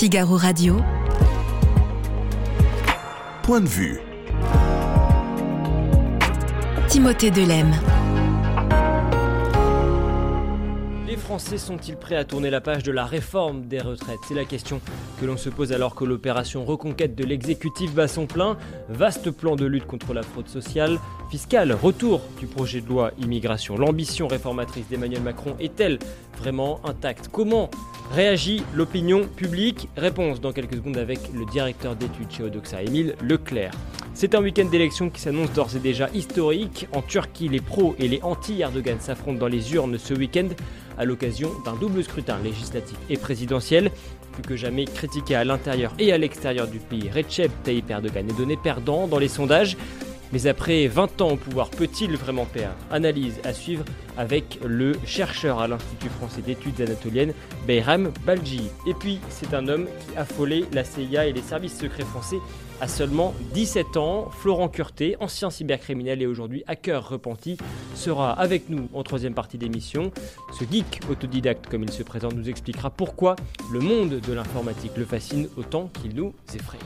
Figaro Radio. Point de vue. Timothée Delem. Les Français sont-ils prêts à tourner la page de la réforme des retraites? C'est la question que l'on se pose alors que l'opération reconquête de l'exécutif bat son plein. Vaste plan de lutte contre la fraude sociale, fiscale, retour du projet de loi immigration. L'ambition réformatrice d'Emmanuel Macron est-elle vraiment intacte? Comment réagit l'opinion publique Réponse dans quelques secondes avec le directeur d'études chez Odoxa, Émile Leclerc. C'est un week-end d'élection qui s'annonce d'ores et déjà historique. En Turquie, les pros et les anti-Erdogan s'affrontent dans les urnes ce week-end à l'occasion d'un double scrutin législatif et présidentiel. Plus que jamais critiqué à l'intérieur et à l'extérieur du pays, Recep Tayyip Erdogan est donné perdant dans les sondages. Mais après 20 ans au pouvoir, peut-il vraiment perdre Analyse à suivre avec le chercheur à l'Institut français d'études anatoliennes, Beyram Balji. Et puis, c'est un homme qui a affolé la CIA et les services secrets français à seulement 17 ans. Florent Curté, ancien cybercriminel et aujourd'hui hacker repenti, sera avec nous en troisième partie d'émission. Ce geek autodidacte, comme il se présente, nous expliquera pourquoi le monde de l'informatique le fascine autant qu'il nous effraie.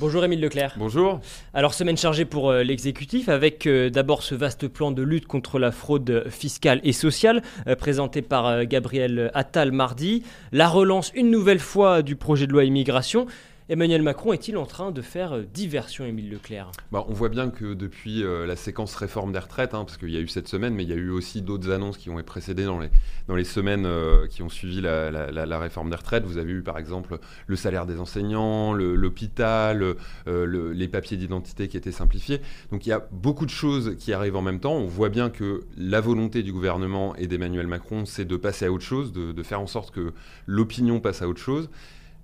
Bonjour Émile Leclerc. Bonjour. Alors semaine chargée pour euh, l'exécutif avec euh, d'abord ce vaste plan de lutte contre la fraude fiscale et sociale euh, présenté par Gabriel Attal mardi, la relance une nouvelle fois du projet de loi immigration Emmanuel Macron est-il en train de faire euh, diversion, Émile Leclerc? Bah, On voit bien que depuis euh, la séquence réforme des retraites, hein, parce qu'il y a eu cette semaine, mais il y a eu aussi d'autres annonces qui ont été précédées dans les, semaines euh, qui ont suivi la, réforme des retraites. Vous avez eu par exemple le salaire des enseignants, l'hôpital, les papiers d'identité qui étaient simplifiés. Donc il y a beaucoup de choses qui arrivent en même temps. On voit bien que la volonté du gouvernement et d'Emmanuel Macron, c'est de passer à autre chose, de faire en sorte que l'opinion passe à autre chose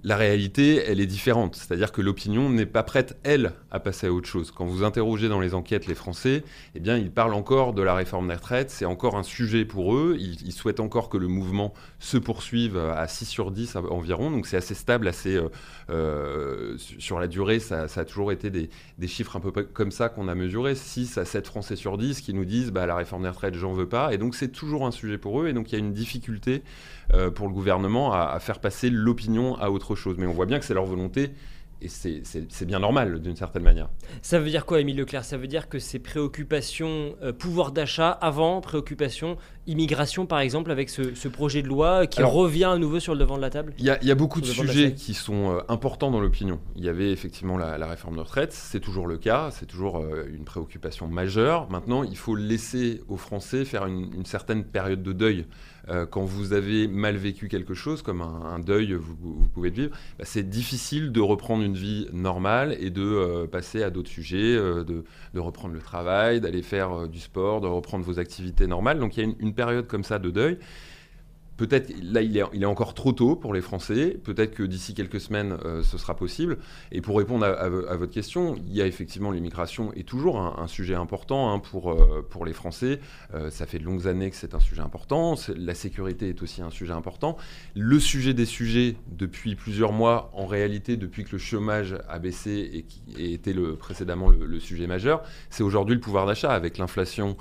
la réalité, elle est différente. C'est-à-dire que l'opinion n'est pas prête, elle, à passer à autre chose. Quand vous interrogez dans les enquêtes les Français, eh bien, ils parlent encore de la réforme des retraites. C'est encore un sujet pour eux. Ils, souhaitent encore que le mouvement se poursuive à 6 sur 10 environ. Donc, c'est assez stable, assez. Euh, euh, sur la durée, ça, a toujours été des, chiffres un peu comme ça qu'on a mesuré. 6 à 7 Français sur 10 qui nous disent bah, la réforme des retraites, j'en veux pas. Et donc, c'est toujours un sujet pour eux. Et donc, il y a une difficulté euh, pour le gouvernement à, faire passer l'opinion à autre chose. Mais on voit bien que c'est leur volonté et c'est bien normal d'une certaine manière. Ça veut dire quoi, Émile Leclerc? Ça veut dire que ces préoccupations euh, pouvoir d'achat avant, préoccupations immigration par exemple, avec ce, projet de loi qui revient à nouveau sur le devant de la table Il y, a beaucoup de sujets qui sont euh, importants dans l'opinion. Il y avait effectivement la, réforme de retraite, c'est toujours le cas, c'est toujours euh, une préoccupation majeure. Maintenant, il faut laisser aux Français faire une certaine période de deuil. Euh, quand vous avez mal vécu quelque chose, comme un, deuil, vous, pouvez le vivre, bah, c'est difficile de reprendre une vie normale et de passer à d'autres sujets, de, reprendre le travail, d'aller faire du sport, de reprendre vos activités normales. Donc il y a une période comme ça de deuil. Peut-être, là, il est, il est, encore trop tôt pour les Français. Peut-être que d'ici quelques semaines, euh, ce sera possible. Et pour répondre à, votre question, il y a effectivement l'immigration est toujours un, sujet important hein, pour, euh, pour les Français. Euh, ça fait de longues années que c'est un sujet important. La sécurité est aussi un sujet important. Le sujet des sujets, depuis plusieurs mois, en réalité, depuis que le chômage a baissé et qui était le, précédemment le, sujet majeur, c'est aujourd'hui le pouvoir d'achat avec l'inflation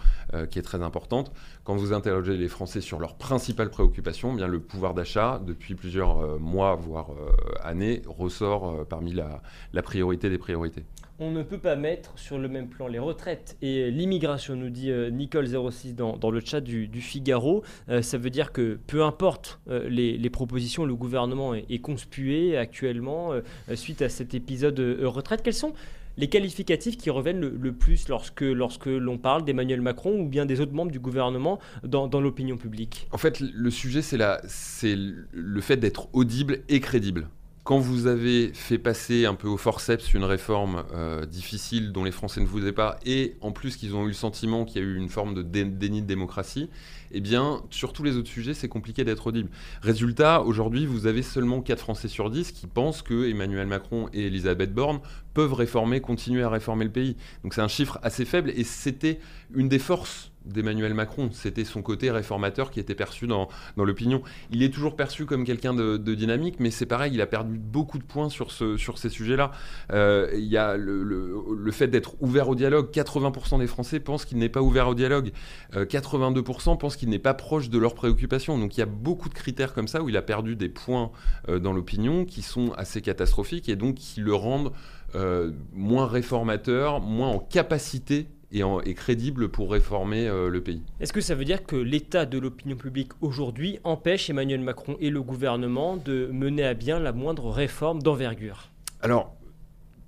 qui est très importante. Quand vous interrogez les Français sur leurs principales préoccupations, eh le pouvoir d'achat, depuis plusieurs euh, mois, voire euh, années, ressort euh, parmi la, priorité des priorités. On ne peut pas mettre sur le même plan les retraites et l'immigration, nous dit Nicole06 dans, le chat du, Figaro. ça veut dire que peu importe les, propositions, le gouvernement est, conspué actuellement suite à cet épisode retraite. Quels sont les qualificatifs qui reviennent le, plus lorsque, lorsque l'on parle d'Emmanuel Macron ou bien des autres membres du gouvernement dans, l'opinion publique? En fait, le sujet, c'est le fait d'être audible et crédible. Quand vous avez fait passer un peu au forceps une réforme euh, difficile dont les Français ne voulaient pas, et en plus qu'ils ont eu le sentiment qu'il y a eu une forme de déni de démocratie, eh bien, sur tous les autres sujets, c'est compliqué d'être audible. Résultat, aujourd'hui, vous avez seulement 4 Français sur 10 qui pensent que Emmanuel Macron et Elisabeth Borne peuvent réformer, continuer à réformer le pays. Donc c'est un chiffre assez faible, et c'était une des forces d'Emmanuel Macron. C'était son côté réformateur qui était perçu dans, dans l'opinion. Il est toujours perçu comme quelqu'un de, dynamique, mais c'est pareil, il a perdu beaucoup de points sur, ce, sur ces sujets-là. Euh, il y a le, le, fait d'être ouvert au dialogue. 80% des Français pensent qu'il n'est pas ouvert au dialogue. 82% pensent qu'il n'est pas proche de leurs préoccupations. Donc il y a beaucoup de critères comme ça où il a perdu des points dans l'opinion qui sont assez catastrophiques et donc qui le rendent euh, moins réformateur, moins en capacité et, crédible pour réformer euh, le pays. Est-ce que ça veut dire que l'état de l'opinion publique aujourd'hui empêche Emmanuel Macron et le gouvernement de mener à bien la moindre réforme d'envergure? Alors,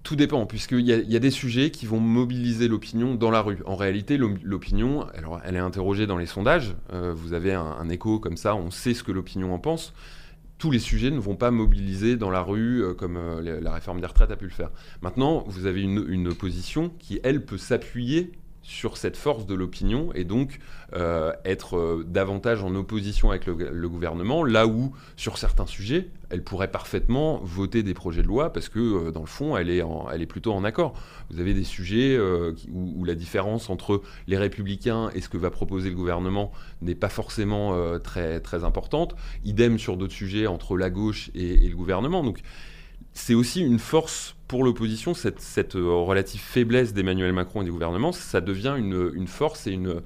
tout dépend, puisqu'il y, y, a des sujets qui vont mobiliser l'opinion dans la rue. En réalité, l'opinion, alors elle est interrogée dans les sondages. Euh, vous avez un, écho comme ça, on sait ce que l'opinion en pense tous les sujets ne vont pas mobiliser dans la rue euh, comme euh, la réforme des retraites a pu le faire. Maintenant, vous avez une, une opposition qui, elle, peut s'appuyer sur cette force de l'opinion et donc euh, être euh, davantage en opposition avec le, gouvernement, là où sur certains sujets, elle pourrait parfaitement voter des projets de loi parce que euh, dans le fond, elle est, elle est plutôt en accord. Vous avez des sujets où, la différence entre les républicains et ce que va proposer le gouvernement n'est pas forcément très, très importante. Idem sur d'autres sujets entre la gauche et, et le gouvernement. Donc c'est aussi une force pour l'opposition, cette, euh, relative faiblesse d'Emmanuel Macron et du gouvernement, ça devient une, force et euh,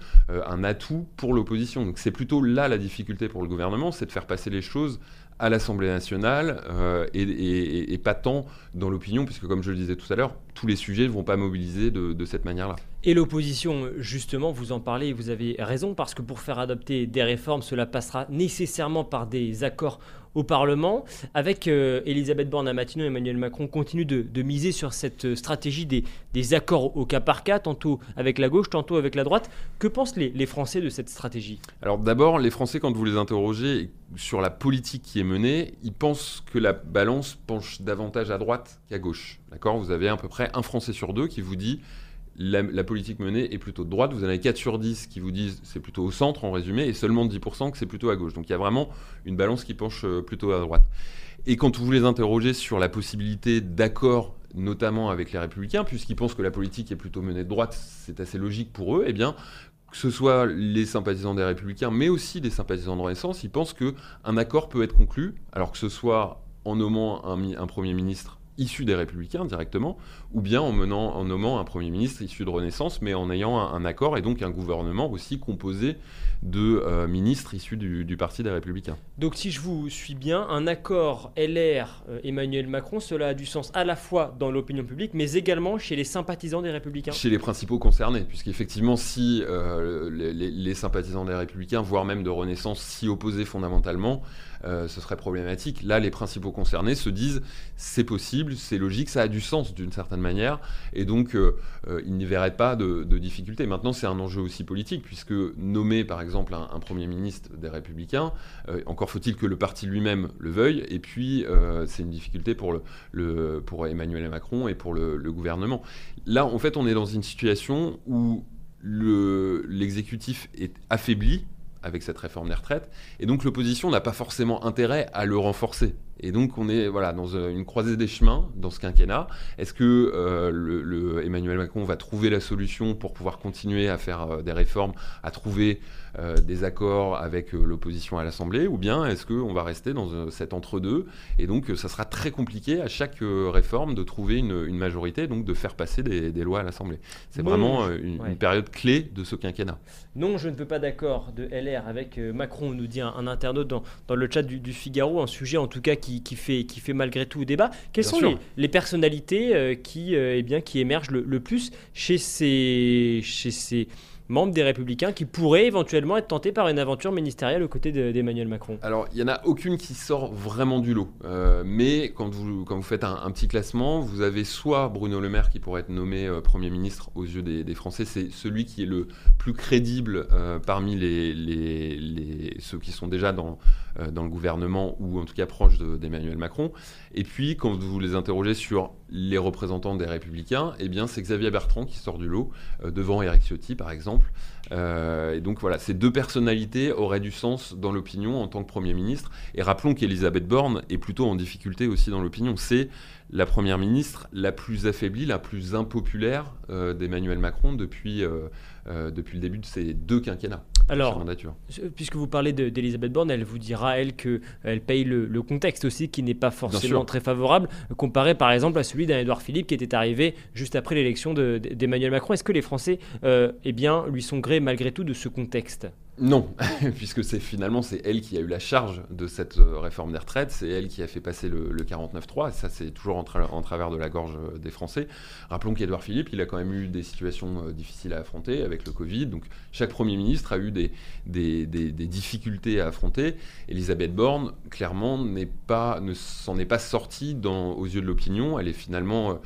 un atout pour l'opposition. Donc c'est plutôt là la difficulté pour le gouvernement, c'est de faire passer les choses à l'Assemblée nationale euh, et, pas tant dans l'opinion, puisque comme je le disais tout à l'heure, tous les sujets ne vont pas mobiliser de, cette manière-là. Et l'opposition, justement, vous en parlez, vous avez raison, parce que pour faire adopter des réformes, cela passera nécessairement par des accords au Parlement. Avec euh, Elisabeth Borne à Matignon, Emmanuel Macron continue de, miser sur cette stratégie des, des, accords au cas par cas, tantôt avec la gauche, tantôt avec la droite. Que pensent les, les Français de cette stratégie? Alors d'abord, les Français, quand vous les interrogez sur la politique qui est menée, ils pensent que la balance penche davantage à droite qu'à gauche. D'accord? Vous avez à peu près un Français sur deux qui vous dit la, politique menée est plutôt de droite. Vous en avez 4 sur 10 qui vous disent c'est plutôt au centre en résumé, et seulement 10% que c'est plutôt à gauche. Donc il y a vraiment une balance qui penche euh, plutôt à droite. Et quand vous les interrogez sur la possibilité d'accord, notamment avec les républicains, puisqu'ils pensent que la politique est plutôt menée de droite, c'est assez logique pour eux, eh bien, que ce soit les sympathisants des républicains, mais aussi des sympathisants de Renaissance, ils pensent qu'un accord peut être conclu, alors que ce soit en nommant un Premier ministre issu des Républicains directement, ou bien en, menant, en nommant un Premier ministre issu de Renaissance, mais en ayant un, accord et donc un gouvernement aussi composé de euh, ministres issus du, Parti des Républicains. Donc si je vous suis bien, un accord LR euh, Emmanuel Macron, cela a du sens à la fois dans l'opinion publique, mais également chez les sympathisants des Républicains Chez les principaux concernés, puisqu'effectivement, si euh, les, les, sympathisants des Républicains, voire même de Renaissance, s'y opposaient fondamentalement, ce serait problématique. Là, les principaux concernés se disent c'est possible, c'est logique, ça a du sens d'une certaine manière, et donc ils n'y verraient pas de, de difficulté. Maintenant, c'est un enjeu aussi politique, puisque nommer par exemple un, Premier ministre des Républicains, euh, encore faut-il que le parti lui-même le veuille, et puis euh, c'est une difficulté pour Emmanuel Macron et pour le, gouvernement. Là, en fait, on est dans une situation où l'exécutif est affaibli avec cette réforme des retraites, et donc l'opposition n'a pas forcément intérêt à le renforcer. Et donc on est voilà dans euh, une croisée des chemins dans ce quinquennat. Est-ce que euh, le, Emmanuel Macron va trouver la solution pour pouvoir continuer à faire euh, des réformes, à trouver des accords avec l'opposition à l'Assemblée, ou bien est-ce qu'on va rester dans cet entre-deux? Et donc ça sera très compliqué à chaque réforme de trouver une, majorité, donc de faire passer des, lois à l'Assemblée. C'est vraiment une, période clé de ce quinquennat. Non, je ne peux pas d'accord de LR avec Macron, nous dit un, internaute dans, dans, le chat du, du Figaro, un sujet en tout cas qui qui, fait, qui fait malgré tout débat. Quelles sont les, personnalités euh, qui, euh, eh bien, qui émergent le, plus chez ces, chez ces membres des Républicains qui pourraient éventuellement être tentés par une aventure ministérielle aux côtés d'Emmanuel Macron? Alors, il n'y en a aucune qui sort vraiment du lot. Euh, mais quand vous, quand vous faites un, petit classement, vous avez soit Bruno Le Maire qui pourrait être nommé Premier ministre aux yeux des, Français, c'est celui qui est le plus crédible parmi les, les, ceux qui sont déjà dans dans le gouvernement ou en tout cas proche d'Emmanuel Macron. Et puis, quand vous les interrogez sur les représentants des Républicains, eh bien, c'est Xavier Bertrand qui sort du lot, devant Eric Ciotti, par exemple. et donc voilà, ces deux personnalités auraient du sens dans l'opinion en tant que Premier ministre. Et rappelons qu'Elisabeth Borne est plutôt en difficulté aussi dans l'opinion. C'est la Première ministre la plus affaiblie, la plus impopulaire d'Emmanuel Macron depuis, depuis le début de ces deux quinquennats. Alors, puisque vous parlez d'Elisabeth Borne, elle vous dira, elle, qu'elle paye le, contexte aussi, qui n'est pas forcément très favorable, comparé par exemple à celui d'un Édouard Philippe qui était arrivé juste après l'élection d'Emmanuel Macron. Est-ce que les Français euh, eh bien, lui sont grés malgré tout de ce contexte? Non, puisque c'est finalement c'est elle qui a eu la charge de cette euh, réforme des retraites, c'est elle qui a fait passer le, 49-3, et ça c'est toujours en, travers de la gorge euh, des Français. Rappelons qu'Edouard Philippe, il a quand même eu des situations euh, difficiles à affronter avec le Covid, donc chaque Premier ministre a eu des, des, difficultés à affronter. Elisabeth Borne, clairement, pas, ne s'en est pas sortie dans, aux yeux de l'opinion, elle est finalement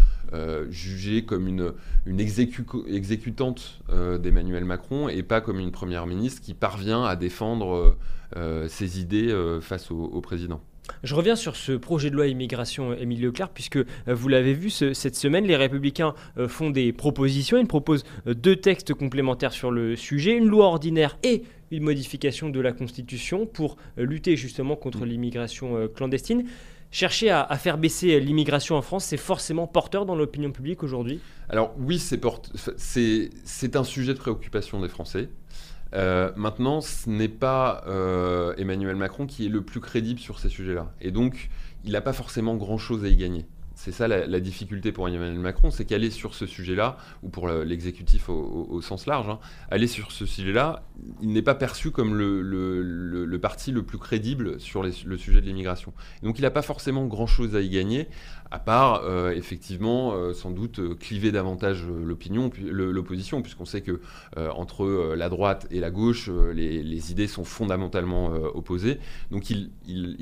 jugée comme une, une exécutante d'Emmanuel Macron et pas comme une Première ministre qui parvient à défendre euh, euh, ses idées euh, face au, président. Je reviens sur ce projet de loi immigration, Émile Leclerc, puisque vous l'avez vu cette semaine, les Républicains font des propositions. Ils proposent deux textes complémentaires sur le sujet, une loi ordinaire et une modification de la Constitution pour lutter justement contre mm. l'immigration clandestine. Chercher à, faire baisser l'immigration en France, c'est forcément porteur dans l'opinion publique aujourd'hui? Alors oui, c'est un sujet de préoccupation des Français. Euh, maintenant, ce n'est pas euh, Emmanuel Macron qui est le plus crédible sur ces sujets-là. Et donc, il n'a pas forcément grand-chose à y gagner. C'est ça la, difficulté pour Emmanuel Macron, c'est qu'aller sur ce sujet-là, ou pour l'exécutif au, sens large, hein, aller sur ce sujet-là, il n'est pas perçu comme le, parti le plus crédible sur le sujet de l'immigration. Donc il n'a pas forcément grand-chose à y gagner, à part euh, effectivement euh, sans doute euh, cliver davantage l'opinion, l'opposition, puisqu'on sait que entre la droite et la gauche, les, idées sont fondamentalement opposées. Donc il,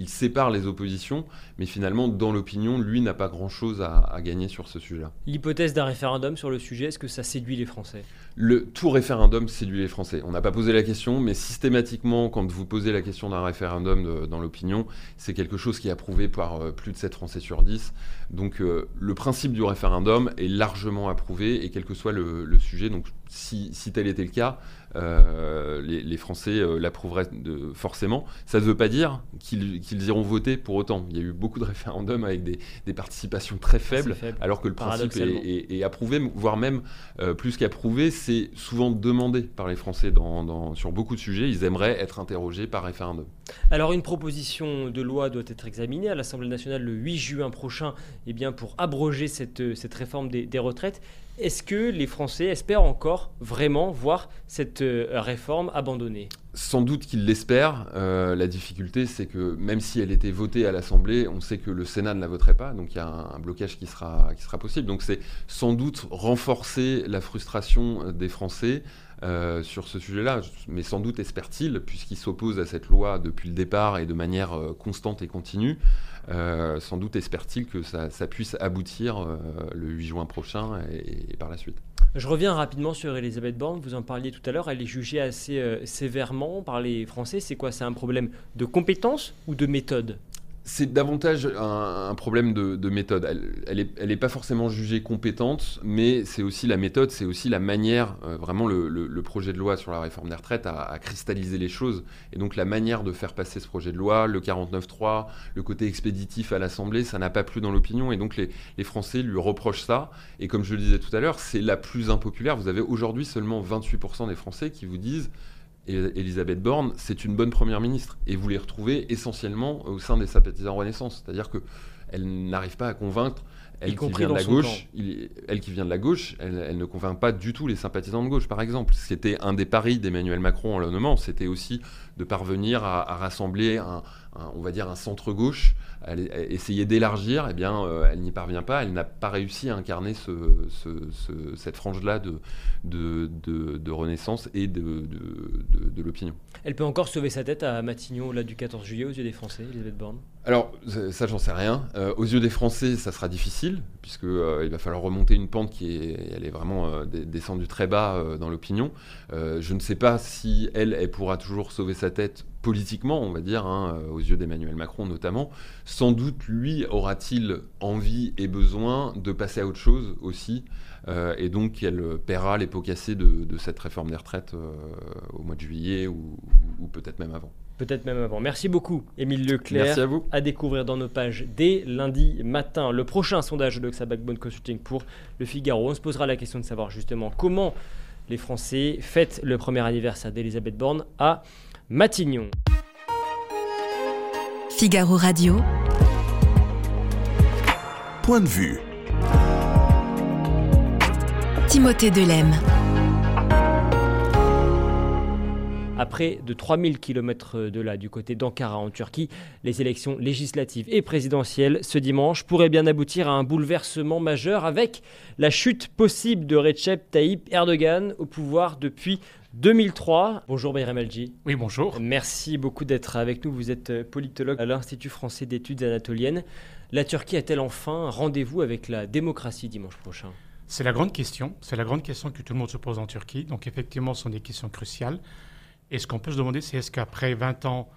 sépare les oppositions, mais finalement dans l'opinion, lui n'a pas grand-chose à, gagner sur ce sujet-là. L'hypothèse d'un référendum sur le sujet, est-ce que ça séduit les Français? Le tout référendum séduit les Français. On n'a pas posé la question, mais systématiquement, quand vous posez la question d'un référendum dans l'opinion, c'est quelque chose qui est approuvé par plus de 7 Français sur 10. Donc euh, le principe du référendum est largement approuvé et quel que soit le, sujet. Donc si, tel était le cas, euh, les, Français euh, l'approuveraient forcément. Ça ne veut pas dire qu'ils iront voter pour autant. Il y a eu beaucoup de référendums avec des, participations très faibles, alors que le principe est, approuvé, voire même plus qu'approuvé, c'est souvent demandé par les Français sur beaucoup de sujets. Ils aimeraient être interrogés par référendum. Alors une proposition de loi doit être examinée à l'Assemblée nationale le 8 juin prochain eh bien, pour abroger cette, cette réforme des, des retraites. Est-ce que les Français espèrent encore vraiment voir cette euh, réforme abandonnée? Sans doute qu'ils l'espèrent. Euh, la difficulté, c'est que même si elle était votée à l'Assemblée, on sait que le Sénat ne la voterait pas, donc il y a un, blocage qui sera, qui sera possible. Donc c'est sans doute renforcer la frustration des Français euh, sur ce sujet-là, mais sans doute espère-t-il, puisqu'il s'oppose à cette loi depuis le départ et de manière constante et continue, euh, sans doute espère-t-il que ça, puisse aboutir euh, le 8 juin prochain et, par la suite. Je reviens rapidement sur Elisabeth Borne, vous en parliez tout à l'heure, elle est jugée assez euh, sévèrement par les Français. C'est quoi? C'est un problème de compétence ou de méthode? C'est davantage un, problème de, méthode. Elle n'est pas forcément jugée compétente, mais c'est aussi la méthode, c'est aussi la manière, euh, vraiment le, projet de loi sur la réforme des retraites a, cristallisé les choses. Et donc la manière de faire passer ce projet de loi, le 49.3, le côté expéditif à l'Assemblée, ça n'a pas plu dans l'opinion. Et donc les, Français lui reprochent ça. Et comme je le disais tout à l'heure, c'est la plus impopulaire. Vous avez aujourd'hui seulement 28% des Français qui vous disent Elisabeth Borne, c'est une bonne première ministre. Et vous les retrouvez essentiellement au sein des sympathisants Renaissance. C'est-à-dire qu'elle n'arrive pas à convaincre, elle qui, vient de la gauche, elle qui vient de la gauche, elle, ne convainc pas du tout les sympathisants de gauche, par exemple. C'était un des paris d'Emmanuel Macron en nommant, c'était aussi de parvenir à, rassembler un, on va dire un centre gauche, essayer d'élargir, eh bien, euh, elle n'y parvient pas. Elle n'a pas réussi à incarner cette frange-là de, de, renaissance et de, l'opinion. Elle peut encore sauver sa tête à Matignon, là, du 14 juillet, aux yeux des Français, Elisabeth Borne? Alors, ça, j'en sais rien. Euh, aux yeux des Français, ça sera difficile, puisqu'il euh, il va falloir remonter une pente qui est, elle est vraiment descendue très bas dans l'opinion. je ne sais pas si elle, elle pourra toujours sauver sa tête politiquement, on va dire, hein, aux yeux d'Emmanuel Macron notamment, sans doute lui aura-t-il envie et besoin de passer à autre chose aussi, euh, et donc qu'elle paiera les pots cassés de, cette réforme des retraites euh, au mois de juillet ou, peut-être même avant. Peut-être même avant. Merci beaucoup, Émile Leclerc. Merci à vous. À découvrir dans nos pages dès lundi matin. Le prochain sondage de Doxa Backbone Consulting pour le Figaro. On se posera la question de savoir justement comment les Français fêtent le premier anniversaire d'Elisabeth Borne à Matignon. Figaro Radio. Point de vue. Timothée Delem. À près de 3000 km de là, du côté d'Ankara en Turquie, les élections législatives et présidentielles ce dimanche pourraient bien aboutir à un bouleversement majeur avec la chute possible de Recep Tayyip Erdogan au pouvoir depuis 2003. Bonjour Bayram Alji. Oui, bonjour. Merci beaucoup d'être avec nous. Vous êtes politologue à l'Institut français d'études anatoliennes. La Turquie a-t-elle enfin rendez-vous avec la démocratie dimanche prochain? C'est la grande question. C'est la grande question que tout le monde se pose en Turquie. Donc effectivement, ce sont des questions cruciales. Et ce qu'on peut se demander, c'est est-ce qu'après 20 ans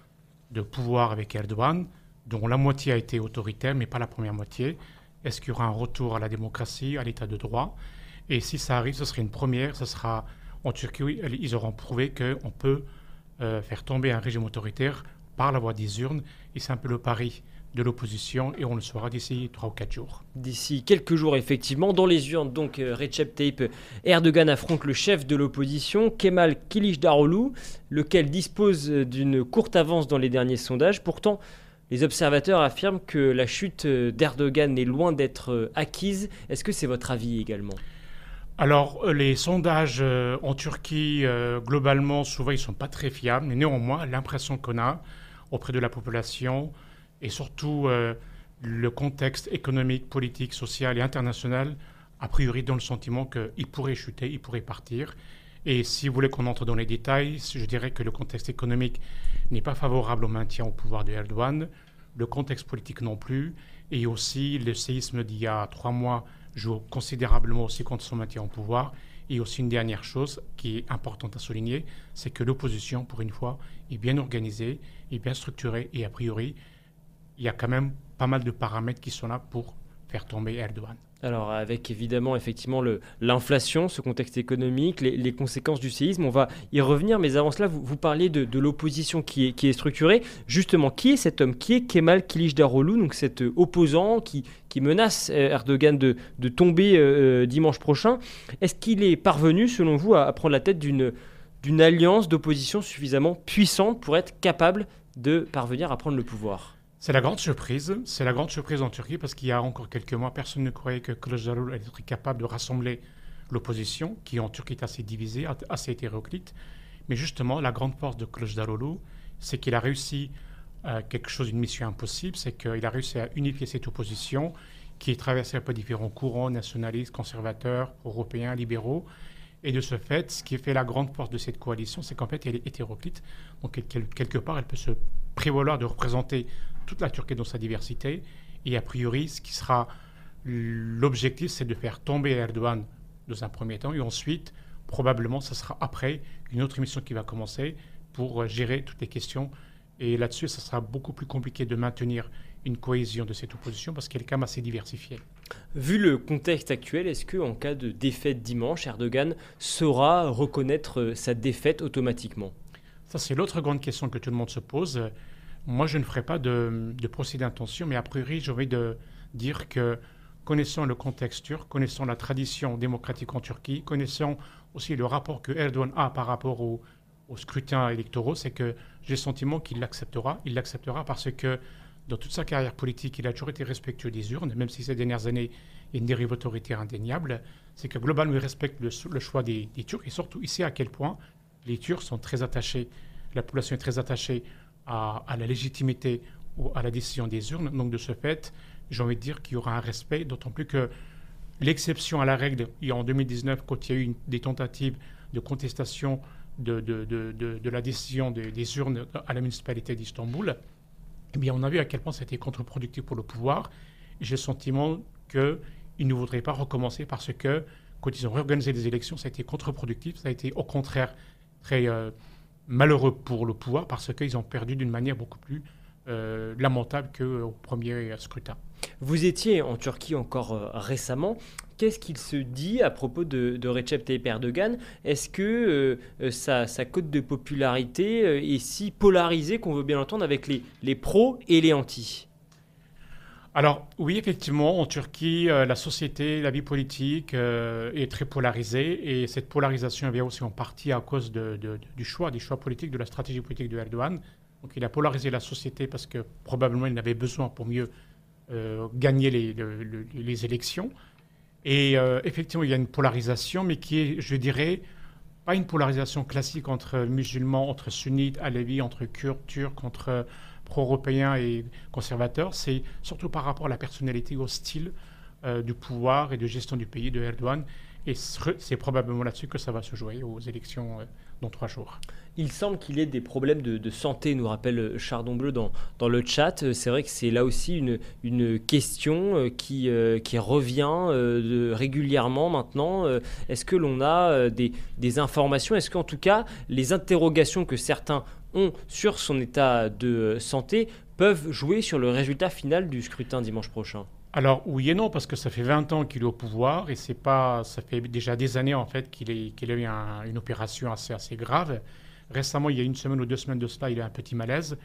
de pouvoir avec Erdogan, dont la moitié a été autoritaire, mais pas la première moitié, est-ce qu'il y aura un retour à la démocratie, à l'état de droit? Et si ça arrive, ce serait une première, ce sera en Turquie, ils auront prouvé qu'on peut euh, faire tomber un régime autoritaire par la voie des urnes. Et c'est un peu le pari de l'opposition et on le saura d'ici 3 ou 4 jours. D'ici quelques jours, effectivement. Dans les urnes, donc, euh, Recep Tayyip Erdogan affronte le chef de l'opposition, Kemal Kılıçdaroğlu, lequel dispose d'une courte avance dans les derniers sondages. Pourtant, les observateurs affirment que la chute d'Erdogan est loin d'être euh, acquise. Est-ce que c'est votre avis également? Alors, euh, les sondages euh, en Turquie, euh, globalement, souvent, ils ne sont pas très fiables, mais néanmoins, l'impression qu'on a auprès de la population, et surtout le contexte économique, politique, social et international, a priori donne le sentiment qu'il pourrait chuter, il pourrait partir. Et si vous voulez qu'on entre dans les détails, je dirais que le contexte économique n'est pas favorable au maintien au pouvoir de Erdogan, le contexte politique non plus, et aussi le séisme d'il y a trois mois joue considérablement aussi contre son maintien au pouvoir. Et aussi une dernière chose qui est importante à souligner, c'est que l'opposition, pour une fois, est bien organisée, est bien structurée et a priori, il y a quand même pas mal de paramètres qui sont là pour faire tomber Erdogan. Alors avec évidemment effectivement l'inflation, ce contexte économique, les, conséquences du séisme, on va y revenir, mais avant cela, vous, vous parlez de, l'opposition qui est, qui est structurée. Justement, qui est cet homme? Qui est Kemal Kılıçdaroğlu, donc cet euh, opposant qui, qui menace euh, Erdogan de, de tomber euh, dimanche prochain? Est-ce qu'il est parvenu, selon vous, à, à prendre la tête d'une alliance d'opposition suffisamment puissante pour être capable de parvenir à prendre le pouvoir? C'est la grande surprise. C'est la grande surprise en Turquie parce qu'il y a encore quelques mois, personne ne croyait que Kılıçdaroğlu allait être capable de rassembler l'opposition, qui en Turquie est assez divisée, assez hétéroclite. Mais justement, la grande force de Kılıçdaroğlu, c'est qu'il a réussi euh, quelque chose, une mission impossible, c'est qu'il a réussi à unifier cette opposition qui est traversée peu différents courants, nationalistes, conservateurs, européens, libéraux. Et de ce fait, ce qui fait la grande force de cette coalition, c'est qu'en fait, elle est hétéroclite. Donc, quelque part, elle peut se prévaloir de représenter toute la Turquie dans sa diversité. Et a priori, ce qui sera l'objectif, c'est de faire tomber Erdogan dans un premier temps. Et ensuite, probablement, ce sera après une autre mission qui va commencer pour euh, gérer toutes les questions. Et là-dessus, ce sera beaucoup plus compliqué de maintenir une cohésion de cette opposition parce qu'elle est quand même assez diversifiée. Vu le contexte actuel, est-ce qu'en cas de défaite dimanche, Erdogan saura reconnaître euh, sa défaite automatiquement? Ça, c'est l'autre grande question que tout le monde se pose. Moi, je ne ferai pas de, procès d'intention, mais a priori, j'ai envie de dire que connaissant le contexte turc, connaissant la tradition démocratique en Turquie, connaissant aussi le rapport que Erdogan a par rapport au, au scrutin électoraux, c'est que j'ai le sentiment qu'il l'acceptera. Il l'acceptera parce que dans toute sa carrière politique, il a toujours été respectueux des urnes, même si ces dernières années, il y a une dérive autoritaire indéniable. C'est que globalement, il respecte le, choix des, des, Turcs et surtout, il sait à quel point les Turcs sont très attachés, la population est très attachée à, la légitimité ou à la décision des urnes. Donc de ce fait, j'ai envie de dire qu'il y aura un respect, d'autant plus que l'exception à la règle, il y a en 2019, quand il y a eu des tentatives de contestation de, la décision des urnes à la municipalité d'Istanbul, eh bien, on a vu à quel point c'était contre-productif pour le pouvoir. J'ai le sentiment qu'ils ne voudraient pas recommencer parce que quand ils ont réorganisé les élections, ça a été contre-productif, ça a été au contraire très... Euh, malheureux pour le pouvoir parce qu'ils ont perdu d'une manière beaucoup plus euh, lamentable qu'au premier scrutin. Vous étiez en Turquie encore euh, récemment. Qu'est-ce qu'il se dit à propos de, Recep Tayyip Erdogan? Est-ce que euh, sa, cote de popularité est si polarisée qu'on veut bien l'entendre avec les, les pros et les antis? Alors oui, effectivement, en Turquie, la société, la vie politique est très polarisée et cette polarisation vient aussi en partie à cause du choix, des choix politiques, de la stratégie politique de Erdogan. Donc il a polarisé la société parce que probablement il en avait besoin pour mieux euh, gagner les, élections. Et euh, effectivement, il y a une polarisation, mais qui est, je dirais, pas une polarisation classique entre musulmans, entre sunnites, alevis, entre kurdes, turcs, entre pro-européens et conservateurs. C'est surtout par rapport à la personnalité, au style euh, du pouvoir et de gestion du pays de Erdogan. Et c'est probablement là-dessus que ça va se jouer aux élections dans trois jours. Il semble qu'il y ait des problèmes de, santé, nous rappelle euh, Chardon Bleu dans, dans le chat. Euh, c'est vrai que c'est là aussi une, une question euh, qui, qui revient régulièrement maintenant. Est-ce que l'on a des, des informations? Est-ce qu'en tout cas, les interrogations que certains sur son état de santé peuvent jouer sur le résultat final du scrutin dimanche prochain alors oui et non, parce que ça fait 20 ans qu'il est au pouvoir et c'est pas, ça fait déjà des années en fait qu'il a eu une opération assez, assez grave. Récemment, il y a une semaine ou deux semaines de cela, il a un petit malaise,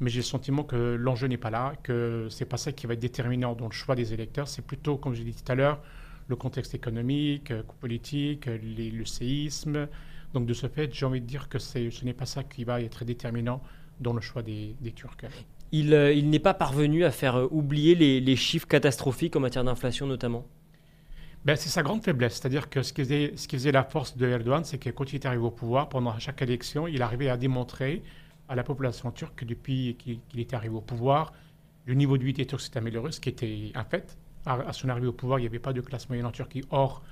mais j'ai le sentiment que l'enjeu n'est pas là, que c'est pas ça qui va être déterminant dans le choix des électeurs. C'est plutôt, comme j'ai dit tout à l'heure, le contexte économique, euh, politique, le séisme. Donc de ce fait, j'ai envie de dire que ce n'est pas ça qui va être déterminant dans le choix des, Turcs. Il, il n'est pas parvenu à faire euh, oublier les, les chiffres catastrophiques en matière d'inflation notamment? Ben, c'est sa grande faiblesse. C'est-à-dire que ce qui, faisait, ce qui faisait la force de Erdogan, c'est que quand il est arrivé au pouvoir, pendant chaque élection, il arrivait à démontrer à la population turque que depuis qu'il était arrivé au pouvoir, le niveau de vie des Turcs s'est amélioré, ce qui était un fait. À, son arrivée au pouvoir, il n'y avait pas de classe moyenne en Turquie. Or,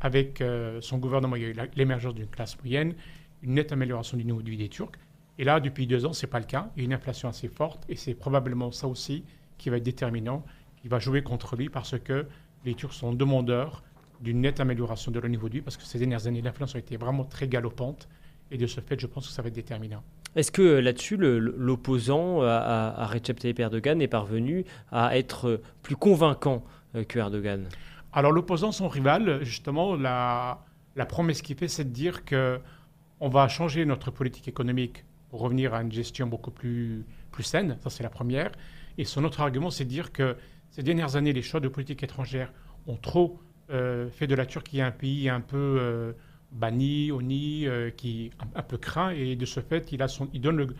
avec euh, son gouvernement, il y a eu l'émergence d'une classe moyenne, une nette amélioration du niveau de vie des Turcs. Et là, depuis deux ans, ce n'est pas le cas. Il y a une inflation assez forte et c'est probablement ça aussi qui va être déterminant, qui va jouer contre lui parce que les Turcs sont demandeurs d'une nette amélioration de leur niveau de vie parce que ces dernières années, l'inflation a été vraiment très galopante et de ce fait, je pense que ça va être déterminant. Est-ce que euh, là-dessus, l'opposant à, Recep Tayyip Erdogan est parvenu à être plus convaincant euh, que Erdogan? Alors l'opposant, son rival, justement, la, la promesse qu'il fait, c'est de dire que on va changer notre politique économique pour revenir à une gestion beaucoup plus, plus saine. Ça, c'est la première. Et son autre argument, c'est de dire que ces dernières années, les choix de politique étrangère ont trop euh, fait de la Turquie un pays un peu euh, banni, honni, euh, qui un, peu craint, et de ce fait, il, a son, il donne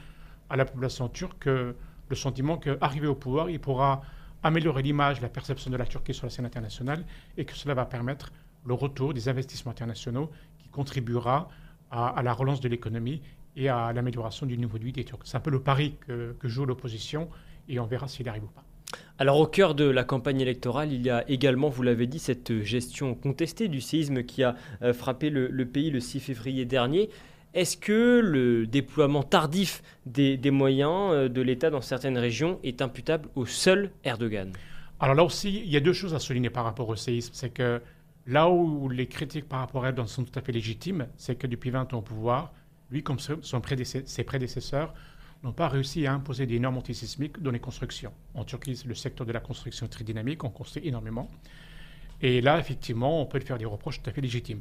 à la population turque le sentiment qu'arrivé au pouvoir, il pourra améliorer l'image, la perception de la Turquie sur la scène internationale, et que cela va permettre le retour des investissements internationaux qui contribuera à, la relance de l'économie et à l'amélioration du niveau de vie des Turcs. C'est un peu le pari que joue l'opposition, et on verra s'il arrive ou pas. Alors au cœur de la campagne électorale, il y a également, vous l'avez dit, cette gestion contestée du séisme qui a euh, frappé le, pays le 6 février dernier. Est-ce que le déploiement tardif des, moyens euh, de l'État dans certaines régions est imputable au seul Erdogan? Alors là aussi, il y a deux choses à souligner par rapport au séisme. C'est que là où les critiques par rapport à Erdogan sont tout à fait légitimes, c'est que depuis 20 ans au pouvoir, lui comme ses prédécesseurs, n'ont pas réussi à imposer des normes antisismiques dans les constructions. En Turquie, le secteur de la construction est très dynamique, on construit énormément. Et là, effectivement, on peut faire des reproches tout à fait légitimes.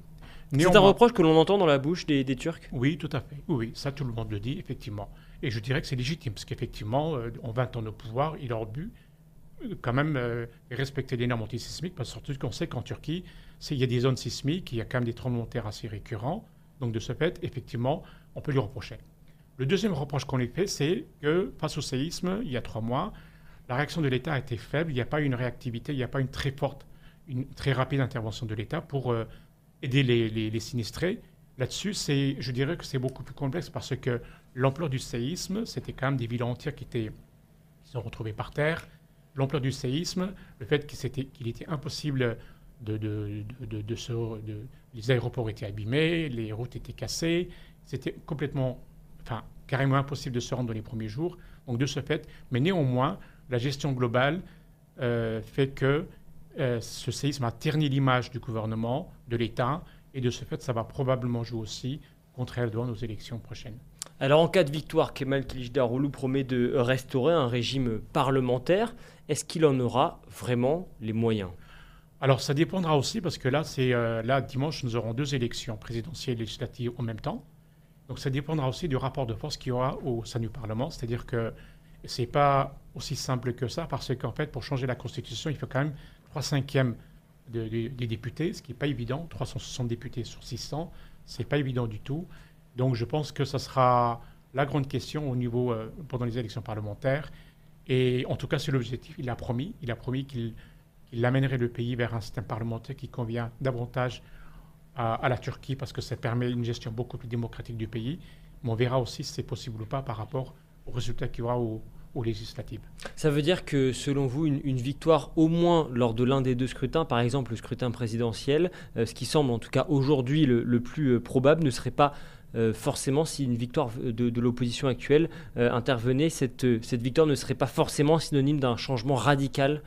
C'est un reproche que l'on entend dans la bouche des, Turcs? Oui, tout à fait. Oui, ça, tout le monde le dit, effectivement. Et je dirais que c'est légitime, parce qu'effectivement, euh, en 20 ans de pouvoir, il aurait dû euh, quand même euh, respecter les normes antisismiques, parce que surtout qu'on sait qu'en Turquie, il y a des zones sismiques, il y a quand même des tremblements de terre assez récurrents. Donc, de ce fait, effectivement, on peut lui reprocher. Le deuxième reproche qu'on lui fait, c'est que face au séisme, il y a trois mois, la réaction de l'État a été faible. Il n'y a pas une réactivité, il n'y a pas une très forte, une très rapide intervention de l'État pour euh, aider les, sinistrés. Là-dessus, je dirais que c'est beaucoup plus complexe parce que l'ampleur du séisme, c'était quand même des villes entières qui, étaient, qui sont retrouvées par terre. L'ampleur du séisme, le fait qu'il était, impossible de, de, de, de, les aéroports étaient abîmés, les routes étaient cassées, c'était complètement enfin, carrément impossible de se rendre dans les premiers jours. Donc de ce fait, mais néanmoins, la gestion globale euh, fait que euh, ce séisme a terni l'image du gouvernement, de l'État, et de ce fait, ça va probablement jouer aussi contre Erdogan aux élections prochaines. Alors en cas de victoire, Kemal Kılıçdaroğlu promet de restaurer un régime parlementaire. Est-ce qu'il en aura vraiment les moyens? Alors ça dépendra aussi parce que là, c'est euh, là dimanche, nous aurons deux élections présidentielles et législatives en même temps. Donc ça dépendra aussi du rapport de force qu'il y aura au sein du Parlement. C'est-à-dire que c'est pas aussi simple que ça parce qu'en fait, pour changer la Constitution, il faut quand même 3 cinquièmes des députés, ce qui n'est pas évident. 360 députés sur 600, c'est pas évident du tout. Donc je pense que ça sera la grande question au niveau euh, pendant les élections parlementaires. Et en tout cas, c'est l'objectif. Il a promis. Il a promis qu'il il amènerait le pays vers un système parlementaire qui convient davantage à, la Turquie parce que ça permet une gestion beaucoup plus démocratique du pays. Mais on verra aussi si c'est possible ou pas par rapport aux résultats qu'il y aura aux, législatives. Ça veut dire que selon vous, une, victoire au moins lors de l'un des deux scrutins, par exemple le scrutin présidentiel, euh, ce qui semble en tout cas aujourd'hui le, plus euh, probable, ne serait pas euh, forcément, si une victoire de, l'opposition actuelle intervenait, cette, cette victoire ne serait pas forcément synonyme d'un changement radical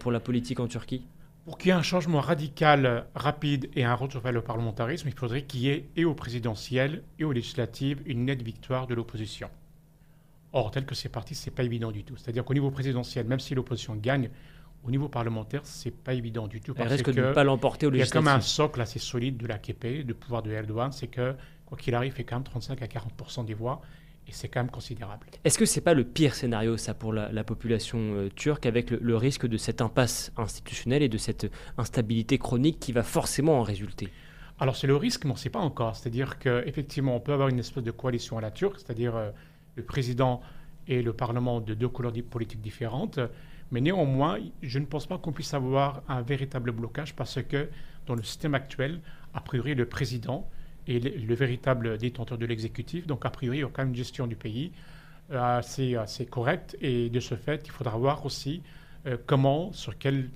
pour la politique en Turquie? Pour qu'il y ait un changement radical, rapide et un retour vers le parlementarisme, il faudrait qu'il y ait et au présidentiel et aux législatives une nette victoire de l'opposition. Or, tel que c'est parti, c'est pas évident du tout. C'est-à-dire qu'au niveau présidentiel, même si l'opposition gagne, au niveau parlementaire, c'est pas évident du tout. Parce Elle risque de ne pas l'emporter au législatif. Il y a comme un socle assez solide de l'AKP, de pouvoir de Erdogan, c'est que quoi qu'il arrive, fait quand même 35 à 40% des voix. Et c'est quand même considérable. Est-ce que c'est pas le pire scénario, ça, pour la, population euh, turque, avec le, risque de cette impasse institutionnelle et de cette instabilité chronique qui va forcément en résulter? Alors c'est le risque, mais on ne sait pas encore. C'est-à-dire qu'effectivement, on peut avoir une espèce de coalition à la turque, c'est-à-dire euh, le président et le Parlement de deux couleurs politiques différentes. Mais néanmoins, je ne pense pas qu'on puisse avoir un véritable blocage parce que dans le système actuel, a priori, le président est le, véritable détenteur de l'exécutif. Donc, a priori, il y a quand même une gestion du pays euh, assez, correcte. Et de ce fait, il faudra voir aussi euh, comment, sur quelle,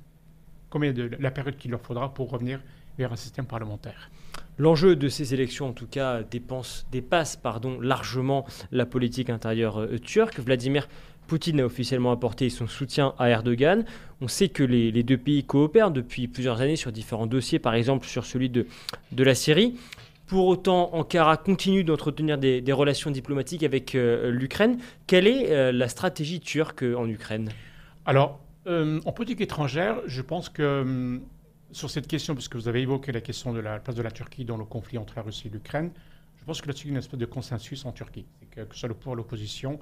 combien de la période qu'il leur faudra pour revenir vers un système parlementaire. L'enjeu de ces élections, en tout cas, dépasse pardon, largement la politique intérieure euh, turque. Vladimir Poutine a officiellement apporté son soutien à Erdogan. On sait que les, deux pays coopèrent depuis plusieurs années sur différents dossiers, par exemple sur celui de, la Syrie. Pour autant, Ankara continue d'entretenir des, relations diplomatiques avec euh, l'Ukraine. Quelle est euh, la stratégie turque en Ukraine? Alors, en politique étrangère, je pense que sur cette question, puisque vous avez évoqué la question de la place de la Turquie dans le conflit entre la Russie et l'Ukraine, je pense que là-dessus, il y a une espèce de consensus en Turquie. Que, que ce soit le pour l'opposition,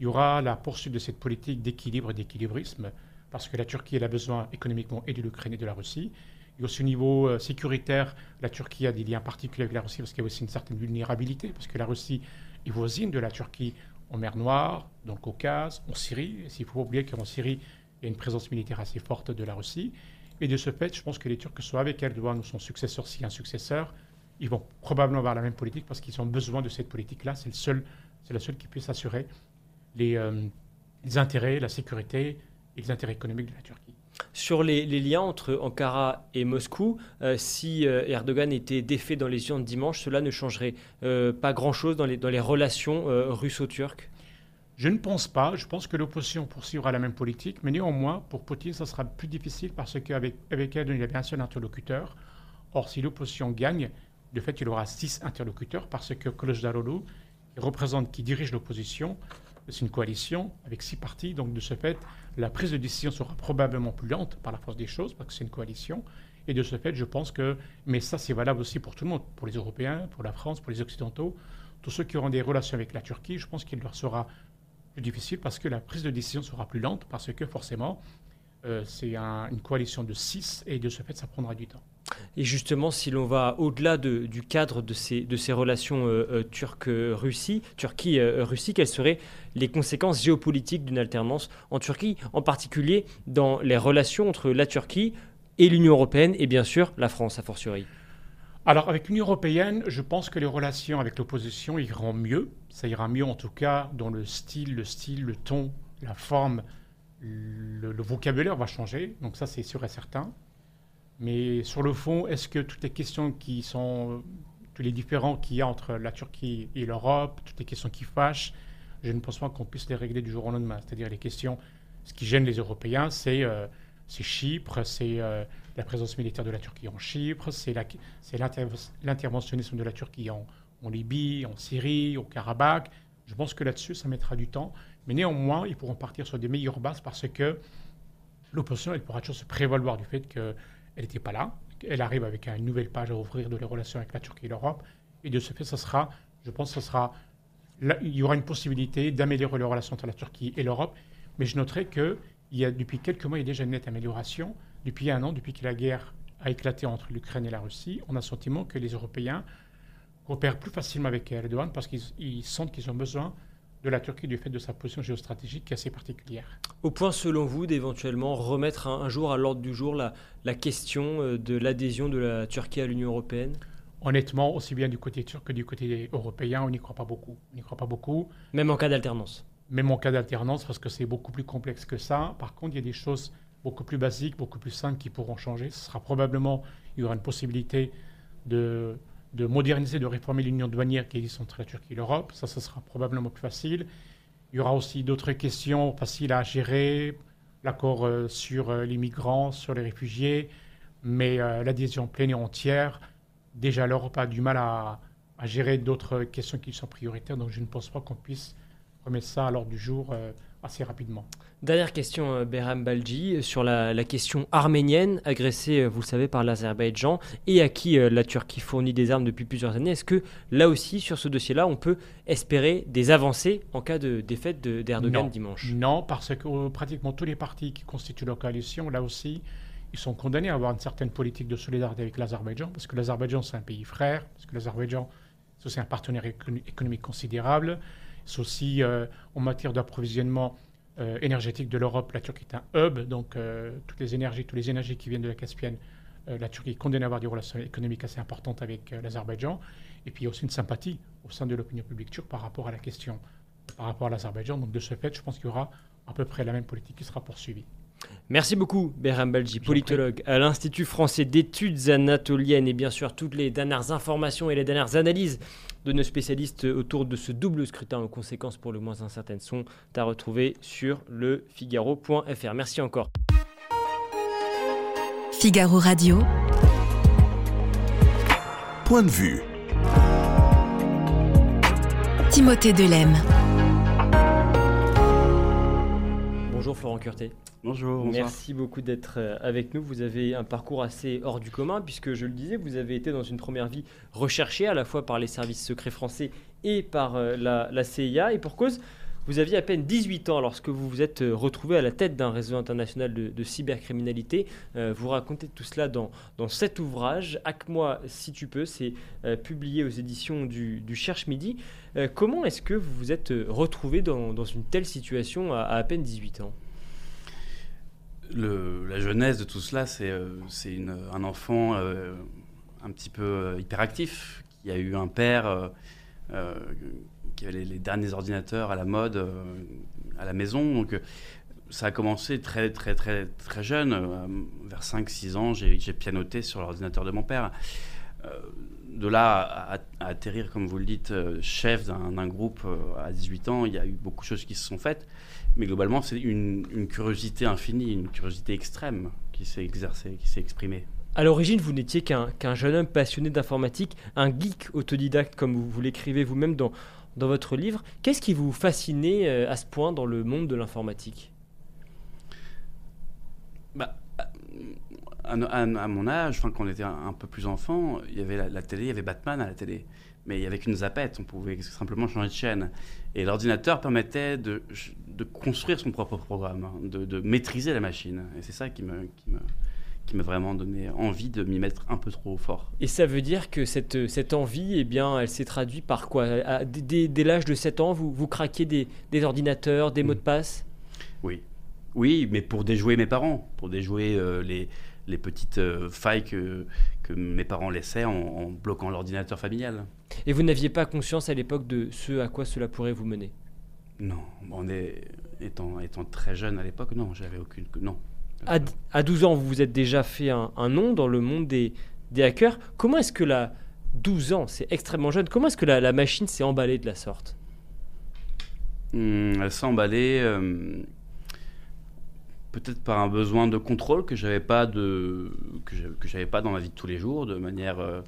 il y aura la poursuite de cette politique d'équilibre et d'équilibrisme, parce que la Turquie a besoin économiquement et de l'Ukraine et de la Russie. Et aussi au niveau euh, sécuritaire, la Turquie a des liens particuliers avec la Russie parce qu'il y a aussi une certaine vulnérabilité, parce que la Russie est voisine de la Turquie en mer Noire, dans le Caucase, en Syrie. Il ne faut oublier qu'en Syrie, il y a une présence militaire assez forte de la Russie. Et de ce fait, je pense que les Turcs, soit avec Erdogan ou son successeur, si un successeur, ils vont probablement avoir la même politique parce qu'ils ont besoin de cette politique-là. C'est, le seul, c'est la seule qui puisse assurer les, euh, intérêts, la sécurité et les intérêts économiques de la Turquie. Sur les, liens entre Ankara et Moscou, euh, si euh, Erdogan était défait dans les urnes dimanche, cela ne changerait pas grand-chose dans les relations russo-turques? Je ne pense pas. Je pense que l'opposition poursuivra la même politique, mais néanmoins, pour Poutine, ça sera plus difficile parce qu'avec avec Erdogan, il avait un seul interlocuteur. Or, si l'opposition gagne, de fait, il aura six interlocuteurs parce que Kılıçdaroğlu, qui représente, qui dirige l'opposition, c'est une coalition avec six partis, donc de ce fait, la prise de décision sera probablement plus lente par la force des choses, parce que c'est une coalition. Et de ce fait, je pense que, mais ça c'est valable aussi pour tout le monde, pour les Européens, pour la France, pour les Occidentaux, tous ceux qui auront des relations avec la Turquie, je pense qu'il leur sera plus difficile parce que la prise de décision sera plus lente, parce que forcément, euh, c'est une coalition de six, et de ce fait, ça prendra du temps. Et justement, si l'on va au-delà du cadre de ces, de ces relations euh, euh Turque-Russie, Turquie-Russie, quelles seraient les conséquences géopolitiques d'une alternance en Turquie, en particulier dans les relations entre la Turquie et l'Union européenne et bien sûr la France, a fortiori? Alors, avec l'Union européenne, je pense que les relations avec l'opposition iront mieux. Ça ira mieux, en tout cas, dans le style, le style, le ton, la forme, le, vocabulaire va changer. Donc, ça, c'est sûr et certain. Mais sur le fond, est-ce que toutes les questions qui sont, tous les différends qu'il y a entre la Turquie et l'Europe, toutes les questions qui fâchent, je ne pense pas qu'on puisse les régler du jour au lendemain. C'est-à-dire les questions, ce qui gêne les Européens, c'est euh, Chypre, c'est euh, la présence militaire de la Turquie en Chypre, c'est l'interventionnisme de la Turquie en, Libye, en Syrie, au Karabakh. Je pense que là-dessus, ça mettra du temps. Mais néanmoins, ils pourront partir sur des meilleures bases parce que l'opposition, elle pourra toujours se prévaloir du fait qu'elle n'était pas là. Elle arrive avec une nouvelle page à ouvrir de les relations avec la Turquie et l'Europe. Et de ce fait, ça sera, je pense que ça sera, il y aura une possibilité d'améliorer les relations entre la Turquie et l'Europe. Mais je noterai qu'il y a, depuis quelques mois, il y a déjà une nette amélioration. Depuis un an, depuis que la guerre a éclaté entre l'Ukraine et la Russie, on a le sentiment que les Européens coopèrent plus facilement avec Erdogan parce qu'ils sentent qu'ils ont besoin de la Turquie du fait de sa position géostratégique qui est assez particulière. Au point, selon vous, d'éventuellement remettre un, jour à l'ordre du jour la, la question euh, de l'adhésion de la Turquie à l'Union européenne? Honnêtement, aussi bien du côté turc que du côté européen, on n'y croit pas beaucoup. On n'y croit pas beaucoup. Même en cas d'alternance? Même en cas d'alternance, parce que c'est beaucoup plus complexe que ça. Par contre, il y a des choses beaucoup plus basiques, beaucoup plus simples qui pourront changer. Ce sera probablement, il y aura une possibilité de de moderniser, de réformer l'union douanière qui existe entre la Turquie et l'Europe. Ça, ce sera probablement plus facile. Il y aura aussi d'autres questions faciles à gérer, l'accord euh, sur euh, les migrants, sur les réfugiés, mais euh, l'adhésion pleine et entière, déjà l'Europe a du mal à, à gérer d'autres questions qui sont prioritaires, donc je ne pense pas qu'on puisse remettre ça à l'ordre du jour assez rapidement. Dernière question, euh, Behram Balji, sur la, question arménienne, agressée, euh, vous le savez, par l'Azerbaïdjan et à qui euh, la Turquie fournit des armes depuis plusieurs années. Est-ce que là aussi, sur ce dossier-là, on peut espérer des avancées en cas de défaite d'Erdogan dimanche? Non, parce que pratiquement tous les partis qui constituent la coalition, là aussi, ils sont condamnés à avoir une certaine politique de solidarité avec l'Azerbaïdjan, parce que l'Azerbaïdjan, c'est un pays frère, parce que l'Azerbaïdjan, c'est aussi un partenaire économique considérable. C'est aussi en matière d'approvisionnement euh, énergétique de l'Europe. La Turquie est un hub, donc euh, toutes les énergies, toutes les énergies qui viennent de la Caspienne, euh, la Turquie condamne à avoir des relations économiques assez importantes avec l'Azerbaïdjan. Et puis il y a aussi une sympathie au sein de l'opinion publique turque par rapport à la question, par rapport à l'Azerbaïdjan. Donc de ce fait, je pense qu'il y aura à peu près la même politique qui sera poursuivie. Merci beaucoup, Behram Balji, politologue à l'Institut français d'études anatoliennes et bien sûr toutes les dernières informations et les dernières analyses de nos spécialistes autour de ce double scrutin aux conséquences pour le moins incertaines sont à retrouver sur le figaro.fr. Merci encore. Figaro Radio. Point de vue. Timothée Delem. Bonjour Florent Curté. Bonjour. Merci beaucoup d'être euh, avec nous. Vous avez un parcours assez hors du commun, puisque je le disais, vous avez été dans une première vie recherchée à la fois par les services secrets français et par euh, la, CIA. Et pour cause, vous aviez à peine 18 ans lorsque vous vous êtes euh, retrouvé à la tête d'un réseau international de, cybercriminalité. vous racontez tout cela dans, dans cet ouvrage, Hack-moi si tu peux. C'est publié aux éditions du, Cherche Midi. comment est-ce que vous vous êtes retrouvé dans, dans, une telle situation à à, à peine 18 ans? La jeunesse de tout cela, c'est euh, un enfant euh, un petit peu euh, hyperactif, qui a eu un père qui avait les, derniers ordinateurs à la mode à la maison. Donc, ça a commencé très, très, très, très jeune. vers 5-6 ans, j'ai pianoté sur l'ordinateur de mon père. de là à, atterrir, comme vous le dites, chef d'un groupe à 18 ans, il y a eu beaucoup de choses qui se sont faites. Mais globalement, c'est une, curiosité infinie, une curiosité extrême qui s'est exercée, qui s'est exprimée. À l'origine, vous n'étiez qu'un jeune homme passionné d'informatique, un geek autodidacte, comme vous, l'écrivez vous-même dans, dans votre livre. Qu'est-ce qui vous fascinait euh, à ce point dans le monde de l'informatique? Bah, à, mon âge, quand on était un, peu plus enfant, il y avait la, la, télé, il y avait Batman à la télé. Mais avec une zapette, on pouvait simplement changer de chaîne. Et l'ordinateur permettait de, de construire son propre programme, hein, de, maîtriser la machine. Et c'est ça qui me, qui m'a vraiment donné envie de m'y mettre un peu trop fort. Et ça veut dire que cette, cette envie, eh bien, elle s'est traduite par quoi? Dès, l'âge de 7 ans, vous, vous craquez des, des ordinateurs, des mots de passe? Oui. Oui, mais pour déjouer mes parents, pour déjouer euh, les, les petites euh, failles que, que mes parents laissaient en, en bloquant l'ordinateur familial. Et vous n'aviez pas conscience à l'époque de ce à quoi cela pourrait vous mener? Non, on est, étant, étant très jeune à l'époque, non, j'avais aucune. Non. À, à, 12 ans, vous vous êtes déjà fait un, nom dans le monde des, des hackers. Comment est-ce que la. 12 ans, c'est extrêmement jeune. Comment est-ce que la, machine s'est emballée de la sorte? Hmm, Elle s'est emballée. Euh, peut-être par un besoin de contrôle que j'avais pas de que j'avais pas dans ma vie de tous les jours de manière euh,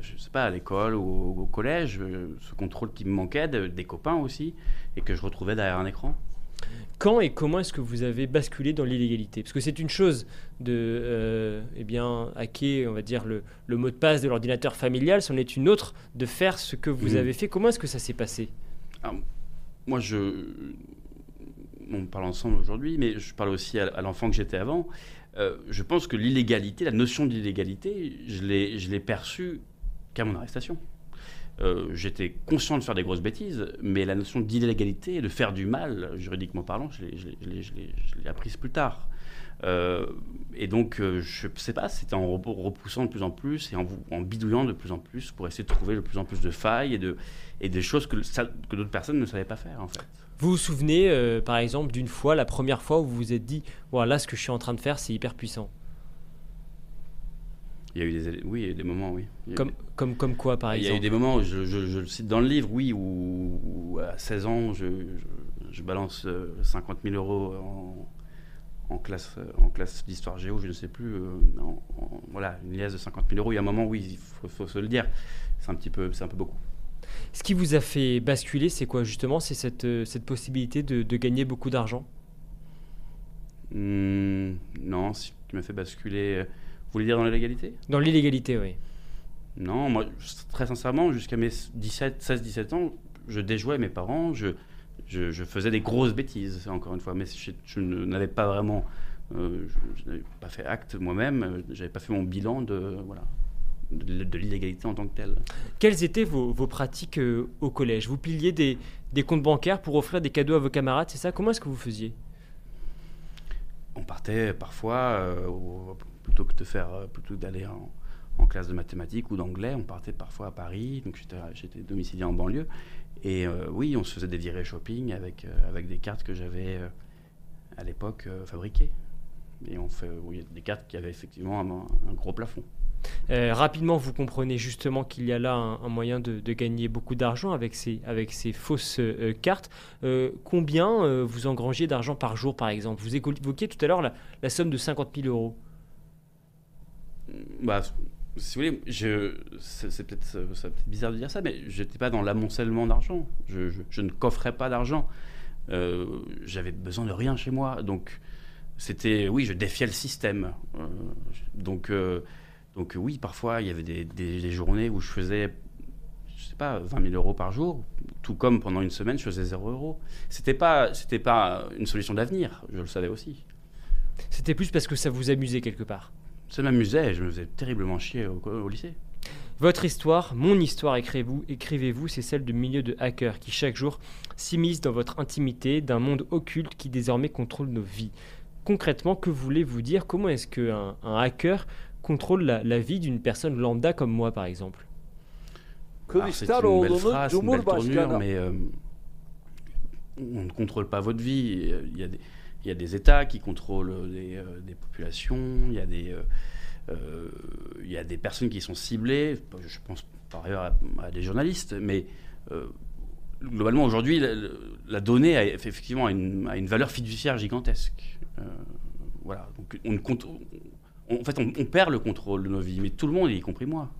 je sais pas, à l'école ou au, collège, ce contrôle qui me manquait, des copains aussi, et que je retrouvais derrière un écran. Quand et comment est-ce que vous avez basculé dans l'illégalité? Parce que c'est une chose de euh, eh bien, hacker, on va dire, le, mot de passe de l'ordinateur familial, c'en est une autre de faire ce que vous mmh. avez fait. Comment est-ce que ça s'est passé? Moi, je. On parle ensemble aujourd'hui, mais je parle aussi à, l'enfant que j'étais avant. Euh, je pense que l'illégalité, la notion d'illégalité, je l'ai perçue qu'à mon arrestation. Euh, j'étais conscient de faire des grosses bêtises, mais la notion d'illégalité, de faire du mal, juridiquement parlant, je l'ai apprise plus tard. Euh, et donc, euh, je ne sais pas, c'était en repoussant de plus en plus et en, bidouillant de plus en plus pour essayer de trouver de plus en plus de failles et, et des choses que, que d'autres personnes ne savaient pas faire, en fait. Vous vous souvenez, par exemple, d'une fois, la première fois où vous vous êtes dit, voilà, ce que je suis en train de faire, c'est hyper puissant il y a eu des, oui, il y a eu des moments, oui. Comme, comme, comme quoi, par exemple Il y a eu des moments, je, je, le cite dans le livre, oui, où, à 16 ans, je, je balance 50 euh, 000 euros en, en classe, en classe d'histoire géo, je ne sais plus, euh, voilà, une liasse de 50 000 euros. Il y a un moment, oui, il faut, se le dire, c'est un petit peu, c'est un peu beaucoup. Ce qui vous a fait basculer, c'est quoi justement? C'est cette, euh, cette possibilité de, de gagner beaucoup d'argent? Mmh, Non, ce qui m'a fait basculer vous voulez dire dans l'illégalité? Dans l'illégalité, oui. Non, moi, très sincèrement, jusqu'à mes 17, 16-17 ans, je déjouais mes parents, je, je, faisais des grosses bêtises, encore une fois, mais je, n'avais pas vraiment, euh, je, n'avais pas fait acte moi-même, euh, j'avais pas fait mon bilan de, voilà, de, l'illégalité en tant que telle. Quelles étaient vos, vos pratiques euh, au collège? Vous piliez des, des comptes bancaires pour offrir des cadeaux à vos camarades, c'est ça? Comment est-ce que vous faisiez? On partait parfois plutôt que de faire, euh, plutôt d'aller en, en, classe de mathématiques ou d'anglais, on partait parfois à Paris, donc j'étais domicilié en banlieue. Et euh, oui, on se faisait des virées shopping avec, euh, avec des cartes que j'avais à l'époque fabriquées. Et on fait oui, des cartes qui avaient effectivement un, gros plafond. Rapidement, vous comprenez justement qu'il y a là un, moyen de, gagner beaucoup d'argent avec ces, avec ces fausses cartes. combien vous engrangez d'argent par jour, par exemple? Vous évoquiez tout à l'heure la, somme de 50 000 euros bah, si vous voulez, c'est peut-être peut bizarre de dire ça, mais j'étais pas dans l'amoncellement d'argent. Je, je, ne coffrais pas d'argent. Euh, j'avais besoin de rien chez moi. Donc, c'était, oui, je défiais le système. Euh, donc, euh, donc, oui, parfois, il y avait des, des, journées où je faisais, je sais pas, 20 000 euros par jour. Tout comme pendant une semaine, je faisais 0 euros. C'était pas, c'était pas une solution d'avenir, je le savais aussi. C'était plus parce que ça vous amusait quelque part ça m'amusait, je me faisais terriblement chier au, lycée. Votre histoire, mon histoire, écrivez-vous, écrivez-vous, c'est celle de milliers de hackers qui chaque jour s'immiscent dans votre intimité d'un monde occulte qui désormais contrôle nos vies. Concrètement, que voulez-vous dire? Comment est-ce qu'un un hacker contrôle la, vie d'une personne lambda comme moi, par exemple C'est une belle phrase, une belle tournure, mais euh, on ne contrôle pas votre vie. Il y a des il y a des États qui contrôlent des, euh, populations, il y, a des, euh, il y a des personnes qui sont ciblées, je pense par ailleurs à, des journalistes, mais globalement aujourd'hui, la, donnée a effectivement une, une valeur fiduciaire gigantesque. voilà, donc on, on, en fait, on, on, perd le contrôle de nos vies, mais tout le monde, y compris moi.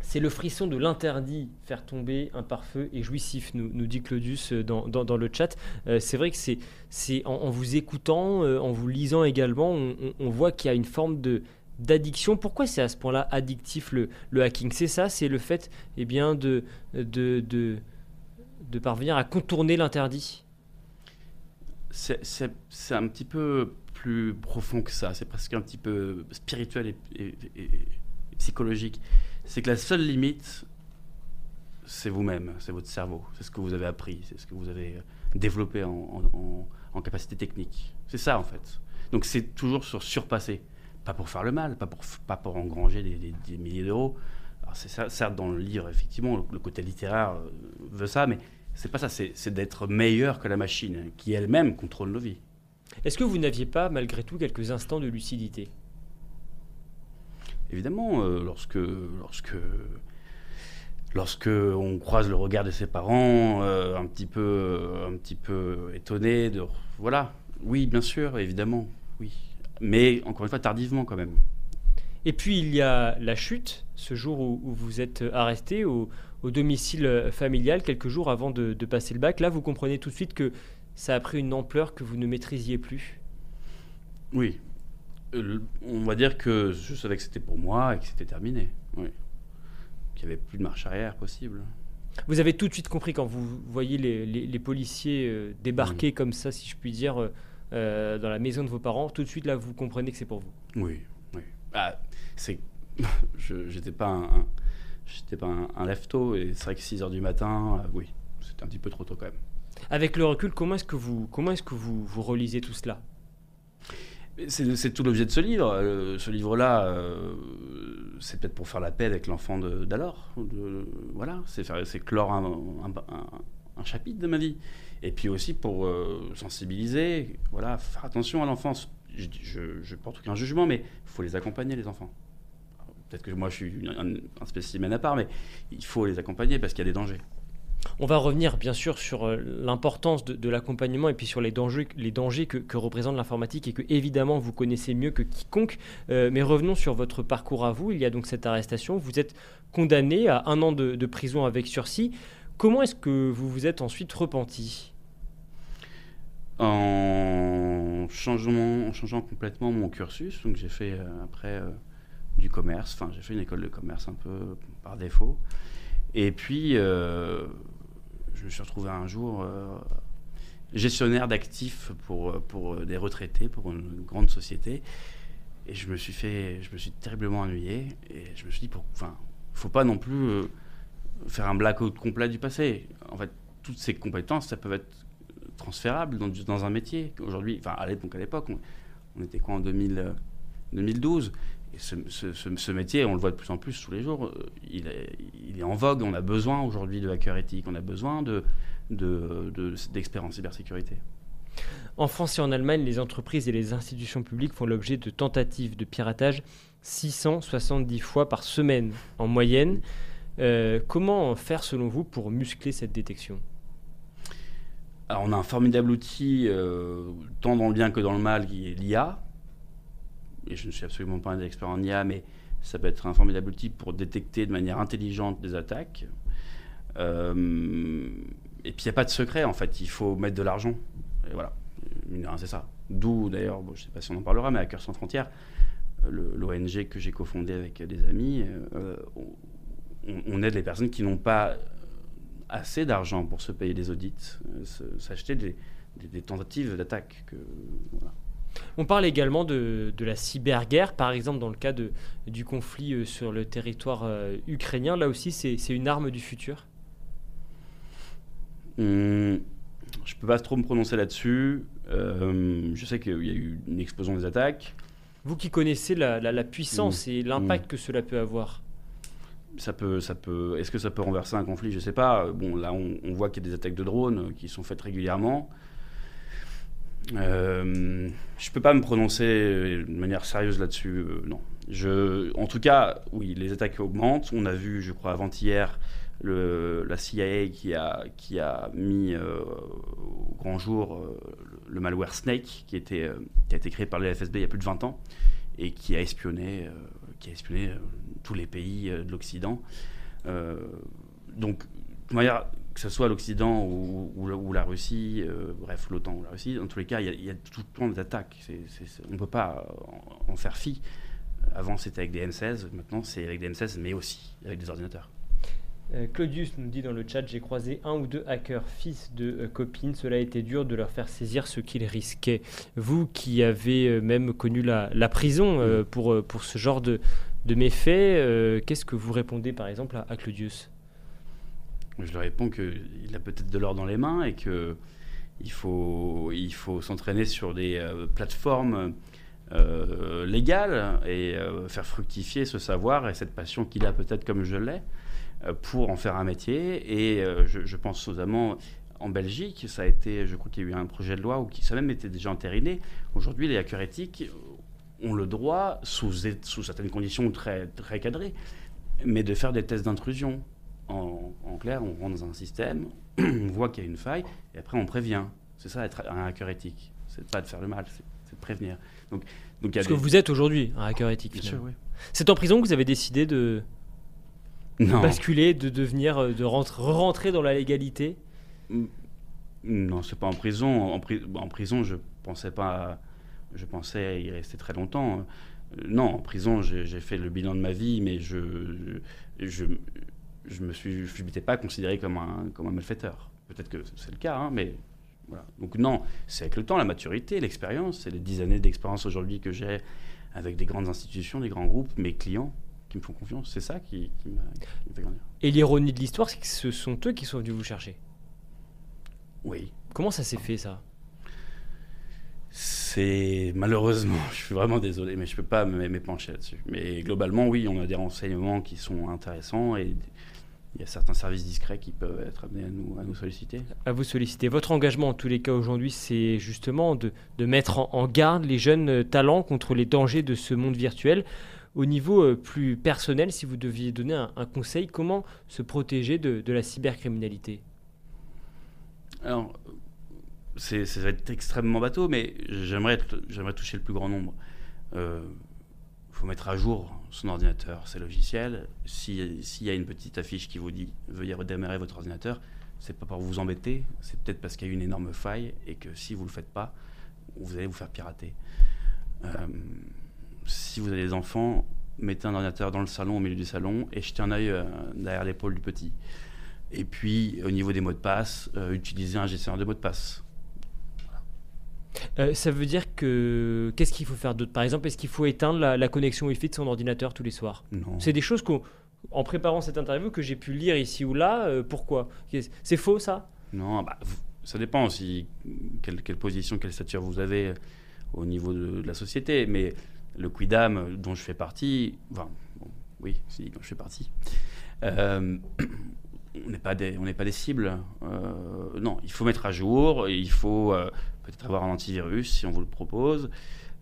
C'est le frisson de l'interdit, faire tomber un pare-feu et jouissif, nous, nous dit Claudius euh, dans, dans, le chat. Euh, c'est vrai que c'est, c'est en, vous écoutant, euh, en vous lisant également, on, voit qu'il y a une forme de, d'addiction. Pourquoi c'est à ce point-là addictif le, le hacking? C'est ça, c'est le fait eh bien, de, de, de, de parvenir à contourner l'interdit? C'est, c'est, c'est un petit peu plus profond que ça, c'est presque un petit peu spirituel et, psychologique c'est que la seule limite, c'est vous-même, c'est votre cerveau, c'est ce que vous avez appris, c'est ce que vous avez développé en, capacité technique. C'est ça en fait. Donc c'est toujours sur surpasser, pas pour faire le mal, pas pour, engranger des, milliers d'euros. Alors ça, certes dans le livre, effectivement, le, côté littéraire euh, veut ça, mais c'est pas ça, c'est d'être meilleur que la machine, qui elle-même contrôle nos vies. Est-ce que vous n'aviez pas, malgré tout, quelques instants de lucidité? Évidemment, euh, lorsque, lorsque, lorsque on croise le regard de ses parents, euh, un petit peu, un petit peu étonné, de, voilà, oui, bien sûr, évidemment, oui, mais encore une fois tardivement quand même. Et puis il y a la chute, ce jour où, vous êtes arresté au, domicile familial, quelques jours avant de, passer le bac. Là, vous comprenez tout de suite que ça a pris une ampleur que vous ne maîtrisiez plus. Oui. Euh, on va dire que je savais que c'était pour moi et que c'était terminé. Oui. Qu'il n'y avait plus de marche arrière possible. Vous avez tout de suite compris quand vous voyez les, policiers euh, débarquer comme ça, si je puis dire, euh, dans la maison de vos parents, tout de suite là, vous comprenez que c'est pour vous. Oui, oui. Ah, c'est, je j'étais pas un, j'étais pas un, un lève-tôt et c'est vrai que 6 heures du matin, oui, c'était un petit peu trop tôt quand même. Avec le recul, comment est-ce que vous, comment est-ce que vous, vous relisez tout cela? C'est tout l'objet de ce livre. Euh, ce livre-là, euh, c'est peut-être pour faire la paix avec l'enfant d'alors. Voilà, c'est clore un, chapitre de ma vie. Et puis aussi pour sensibiliser, voilà, faire attention à l'enfance je, je, porte aucun jugement, mais il faut les accompagner, les enfants. Peut-être que moi, je suis un, spécimen à part, mais il faut les accompagner parce qu'il y a des dangers. On va revenir bien sûr sur euh, l'importance de, l'accompagnement et puis sur les dangers, les dangers que, représente l'informatique et que évidemment vous connaissez mieux que quiconque. Euh, mais revenons sur votre parcours à vous. Il y a donc cette arrestation. Vous êtes condamné à un an de, prison avec sursis. Comment est-ce que vous vous êtes ensuite repenti? En, changement, en changeant complètement mon cursus. Donc j'ai fait euh, après du commerce, enfin j'ai fait une école de commerce un peu par défaut. Et puis je me suis retrouvé un jour gestionnaire d'actifs pour, pour des retraités, pour une grande société. Et je me suis fait, je me suis terriblement ennuyé. Et je me suis dit, pour, enfin, faut pas non plus faire un blackout complet du passé. En fait, toutes ces compétences, ça peut être transférable dans, dans un métier. Aujourd'hui, enfin à l'époque, on, était quoi en 2000, 2012 et ce, ce, métier, on le voit de plus en plus tous les jours, euh, il est, il est en vogue. On a besoin aujourd'hui de hacker éthique, on a besoin de, d'experts de, en cybersécurité. En France et en Allemagne, les entreprises et les institutions publiques font l'objet de tentatives de piratage 670 fois par semaine en moyenne. Euh, comment faire selon vous pour muscler cette détection? Alors, on a un formidable outil, euh, tant dans le bien que dans le mal, qui est l'IA. Et je ne suis absolument pas un expert en IA, mais ça peut être un formidable outil pour détecter de manière intelligente des attaques. Euh, et puis, il n'y a pas de secret, en fait. Il faut mettre de l'argent. Et voilà. C'est ça. D'où, d'ailleurs, je ne sais pas si on en parlera, mais à Cœur sans frontières, l'ONG que j'ai cofondé avec des amis, euh, on, aide les personnes qui n'ont pas assez d'argent pour se payer des audits, euh, s'acheter des, tentatives d'attaque. On parle également de, la cyberguerre, par exemple dans le cas de, du conflit euh, sur le territoire euh, ukrainien. Là aussi, c'est une arme du futur? Hum, Je ne peux pas trop me prononcer là-dessus. je sais qu'il y a eu une explosion des attaques. Vous qui connaissez la, puissance et l'impact que cela peut avoir ça peut, ça peut, est-ce que ça peut renverser un conflit? Je ne sais pas. Bon, là, on, voit qu'il y a des attaques de drones qui sont faites régulièrement. Euh, je peux pas me prononcer de manière sérieuse là-dessus, euh, non. En tout cas, oui, les attaques augmentent. On a vu, je crois, avant-hier, la CIA qui a, mis euh, au grand jour le, malware Snake, qui, a été créé par le FSB il y a plus de 20 ans, et qui a espionné, tous les pays euh, de l'Occident. Euh, donc, de manière, que ce soit l'Occident ou, la Russie, euh, bref, l'OTAN ou la Russie, dans tous les cas, il y a, tout le temps des attaques. on ne peut pas en, faire fi. Avant, c'était avec des M16, maintenant, c'est avec des M16, mais aussi avec des ordinateurs. Claudius nous dit dans le chat J'ai croisé un ou deux hackers, fils de copines. Cela a été dur de leur faire saisir ce qu'ils risquaient. Vous qui avez même connu la, prison pour, pour ce genre de, de mes faits, euh, qu'est-ce que vous répondez par exemple à, Claudius? Je lui réponds qu'il a peut-être de l'or dans les mains et que il faut, il faut s'entraîner sur des euh, plateformes euh, légales et faire fructifier ce savoir et cette passion qu'il a peut-être comme je l'ai pour en faire un métier. Et je, pense notamment en Belgique, ça a été, je crois qu'il y a eu un projet de loi où ça même était déjà entériné. Aujourd'hui, les hackers éthiques ont le droit, sous, sous certaines conditions très, très cadrées, mais de faire des tests d'intrusion. En, clair, on rentre dans un système, on voit qu'il y a une faille, et après on prévient. C'est ça être un hacker éthique. C'est pas de faire le mal, c'est de prévenir. Donc, donc Parce que vous êtes aujourd'hui un hacker éthique. Bien sûr, oui. C'est en prison que vous avez décidé de, basculer, de devenir, euh, de rentrer dans la légalité? Non, c'est pas en prison. En, en, prison, je pensais pas, je pensais y rester très longtemps. Non, en prison, j'ai fait le bilan de ma vie, mais je, je, je me suis, je m'étais pas considéré comme un, comme un malfaiteur. Peut-être que c'est le cas, hein, mais voilà. Donc non, c'est avec le temps, la maturité, l'expérience, c'est les dix années d'expérience aujourd'hui que j'ai avec des grandes institutions, des grands groupes, mes clients qui me font confiance. C'est ça qui, qui m'a fait grandir. Et l'ironie de l'histoire, c'est que ce sont eux qui sont venus vous chercher. Oui. Comment ça s'est fait ça? C'est malheureusement, je suis vraiment désolé, mais je ne peux pas m'épancher là-dessus. Mais globalement, oui, on a des renseignements qui sont intéressants et il y a certains services discrets qui peuvent être amenés à nous, à nous solliciter. À vous solliciter. Votre engagement, en tous les cas, aujourd'hui, c'est justement de, de mettre en, garde les jeunes euh, talents contre les dangers de ce monde virtuel. Au niveau euh, plus personnel, si vous deviez donner un, conseil, comment se protéger de, de la cybercriminalité? Alors, c'est, ça va être extrêmement bateau, mais j'aimerais, j'aimerais toucher le plus grand nombre. Il euh, faut mettre à jour son ordinateur, ses logiciels. S'il y a une petite affiche qui vous dit veuillez redémarrer votre ordinateur, c'est pas pour vous embêter, c'est peut-être parce qu'il y a une énorme faille et que si vous le faites pas, vous allez vous faire pirater. Euh, si vous avez des enfants, mettez un ordinateur dans le salon, au milieu du salon, et jetez un œil euh, derrière l'épaule du petit. Et puis, au niveau des mots de passe, utilisez un gestionnaire de mots de passe. Euh, ça veut dire que qu'est-ce qu'il faut faire d'autre? Par exemple, est-ce qu'il faut éteindre la, connexion Wi-Fi de son ordinateur tous les soirs? Non. C'est des choses qu'en préparant cette interview que j'ai pu lire ici ou là. Euh, pourquoi? C'est faux ça? Non, bah, ça dépend aussi quelle, position, quelle stature vous avez euh, au niveau de, la société. Mais le Quidam dont je fais partie, enfin, oui, si, dont je fais partie. on n'est pas des, on n'est pas des cibles. non, il faut mettre à jour, il faut peut-être avoir un antivirus si on vous le propose.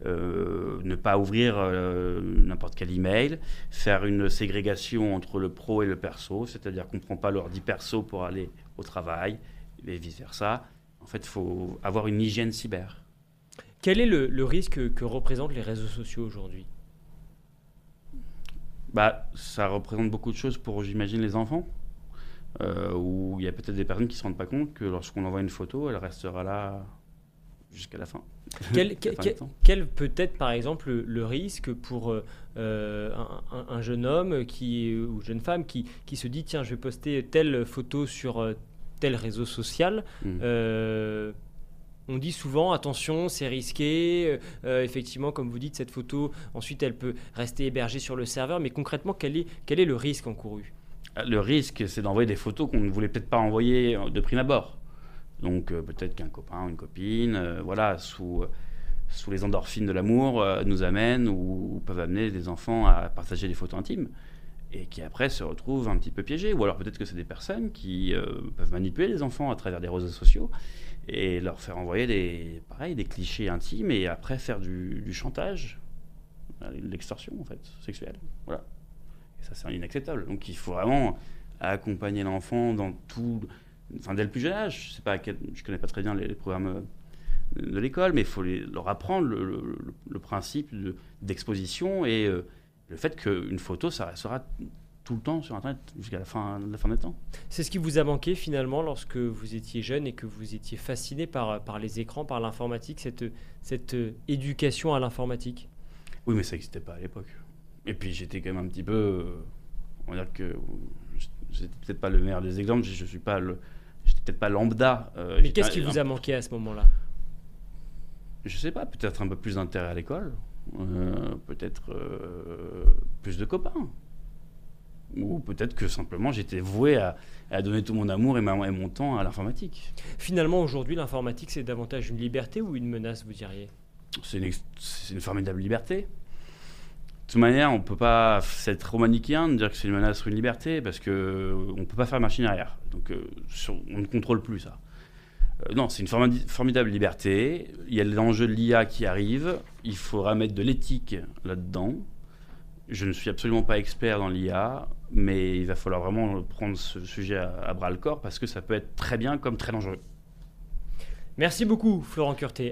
Euh, ne pas ouvrir euh, n'importe quel email, faire une ségrégation entre le pro et le perso, c'est-à-dire qu'on ne prend pas l'ordi perso pour aller au travail et vice-versa. En fait, il faut avoir une hygiène cyber. Quel est le, risque que représentent les réseaux sociaux aujourd'hui? Bah, Ça représente beaucoup de choses pour, j'imagine, les enfants. Euh, où il y a peut-être des personnes qui ne se rendent pas compte que lorsqu'on envoie une photo, elle restera là jusqu'à la fin. Quel, peut être par exemple le, risque pour euh, un, jeune homme qui, ou jeune femme qui, qui, se dit tiens je vais poster telle photo sur euh, tel réseau social hmm. euh, on dit souvent attention, c'est risqué. effectivement, comme vous dites, cette photo, ensuite, elle peut rester hébergée sur le serveur. Mais concrètement, quel est, quel est le risque encouru? Le risque, c'est d'envoyer des photos qu'on ne voulait peut-être pas envoyer de prime abord. Donc euh, peut-être qu'un copain ou une copine, euh, voilà, sous, sous les endorphines de l'amour, euh, nous amène ou, peuvent amener des enfants à partager des photos intimes et qui après se retrouvent un petit peu piégés. Ou alors peut-être que c'est des personnes qui peuvent manipuler les enfants à travers des réseaux sociaux et leur faire envoyer des, pareil, des clichés intimes et après faire du, du chantage, l'extorsion en fait, sexuelle. Voilà. Et ça c'est inacceptable. Donc il faut vraiment accompagner l'enfant dans tout enfin dès le plus jeune âge. Je sais pas, je connais pas très bien les, programmes euh, de l'école, mais il faut leur apprendre le, principe d'exposition et euh, le fait qu'une photo, ça restera tout le temps sur Internet jusqu'à la fin, la fin des temps. C'est ce qui vous a manqué finalement lorsque vous étiez jeune et que vous étiez fasciné par, par les écrans, par l'informatique, cette, cette euh, éducation à l'informatique? Oui, mais ça n'existait pas à l'époque. Et puis j'étais quand même un petit peu, on va dire que c'est peut-être pas le meilleur des exemples, je, ne suis pas le, j'étais peut-être pas lambda. Euh, Mais qu'est-ce qui vous a manqué à ce moment-là Je sais pas, peut-être un peu plus d'intérêt à l'école, euh, peut-être euh, plus de copains. Ou peut-être que simplement j'étais voué à, donner tout mon amour et, et mon temps à l'informatique. Finalement, aujourd'hui, l'informatique, c'est davantage une liberté ou une menace, vous diriez? C'est une, une, formidable liberté. De toute manière, on ne peut pas être trop manichéen de dire que c'est une menace sur une liberté parce qu'on ne peut pas faire machine arrière. Donc euh, on ne contrôle plus ça. Euh, non, c'est une formidable liberté. Il y a l'enjeu de l'IA qui arrive. Il faudra mettre de l'éthique là-dedans. Je ne suis absolument pas expert dans l'IA, mais il va falloir vraiment prendre ce sujet à, bras le corps parce que ça peut être très bien comme très dangereux. Merci beaucoup, Florent Curté.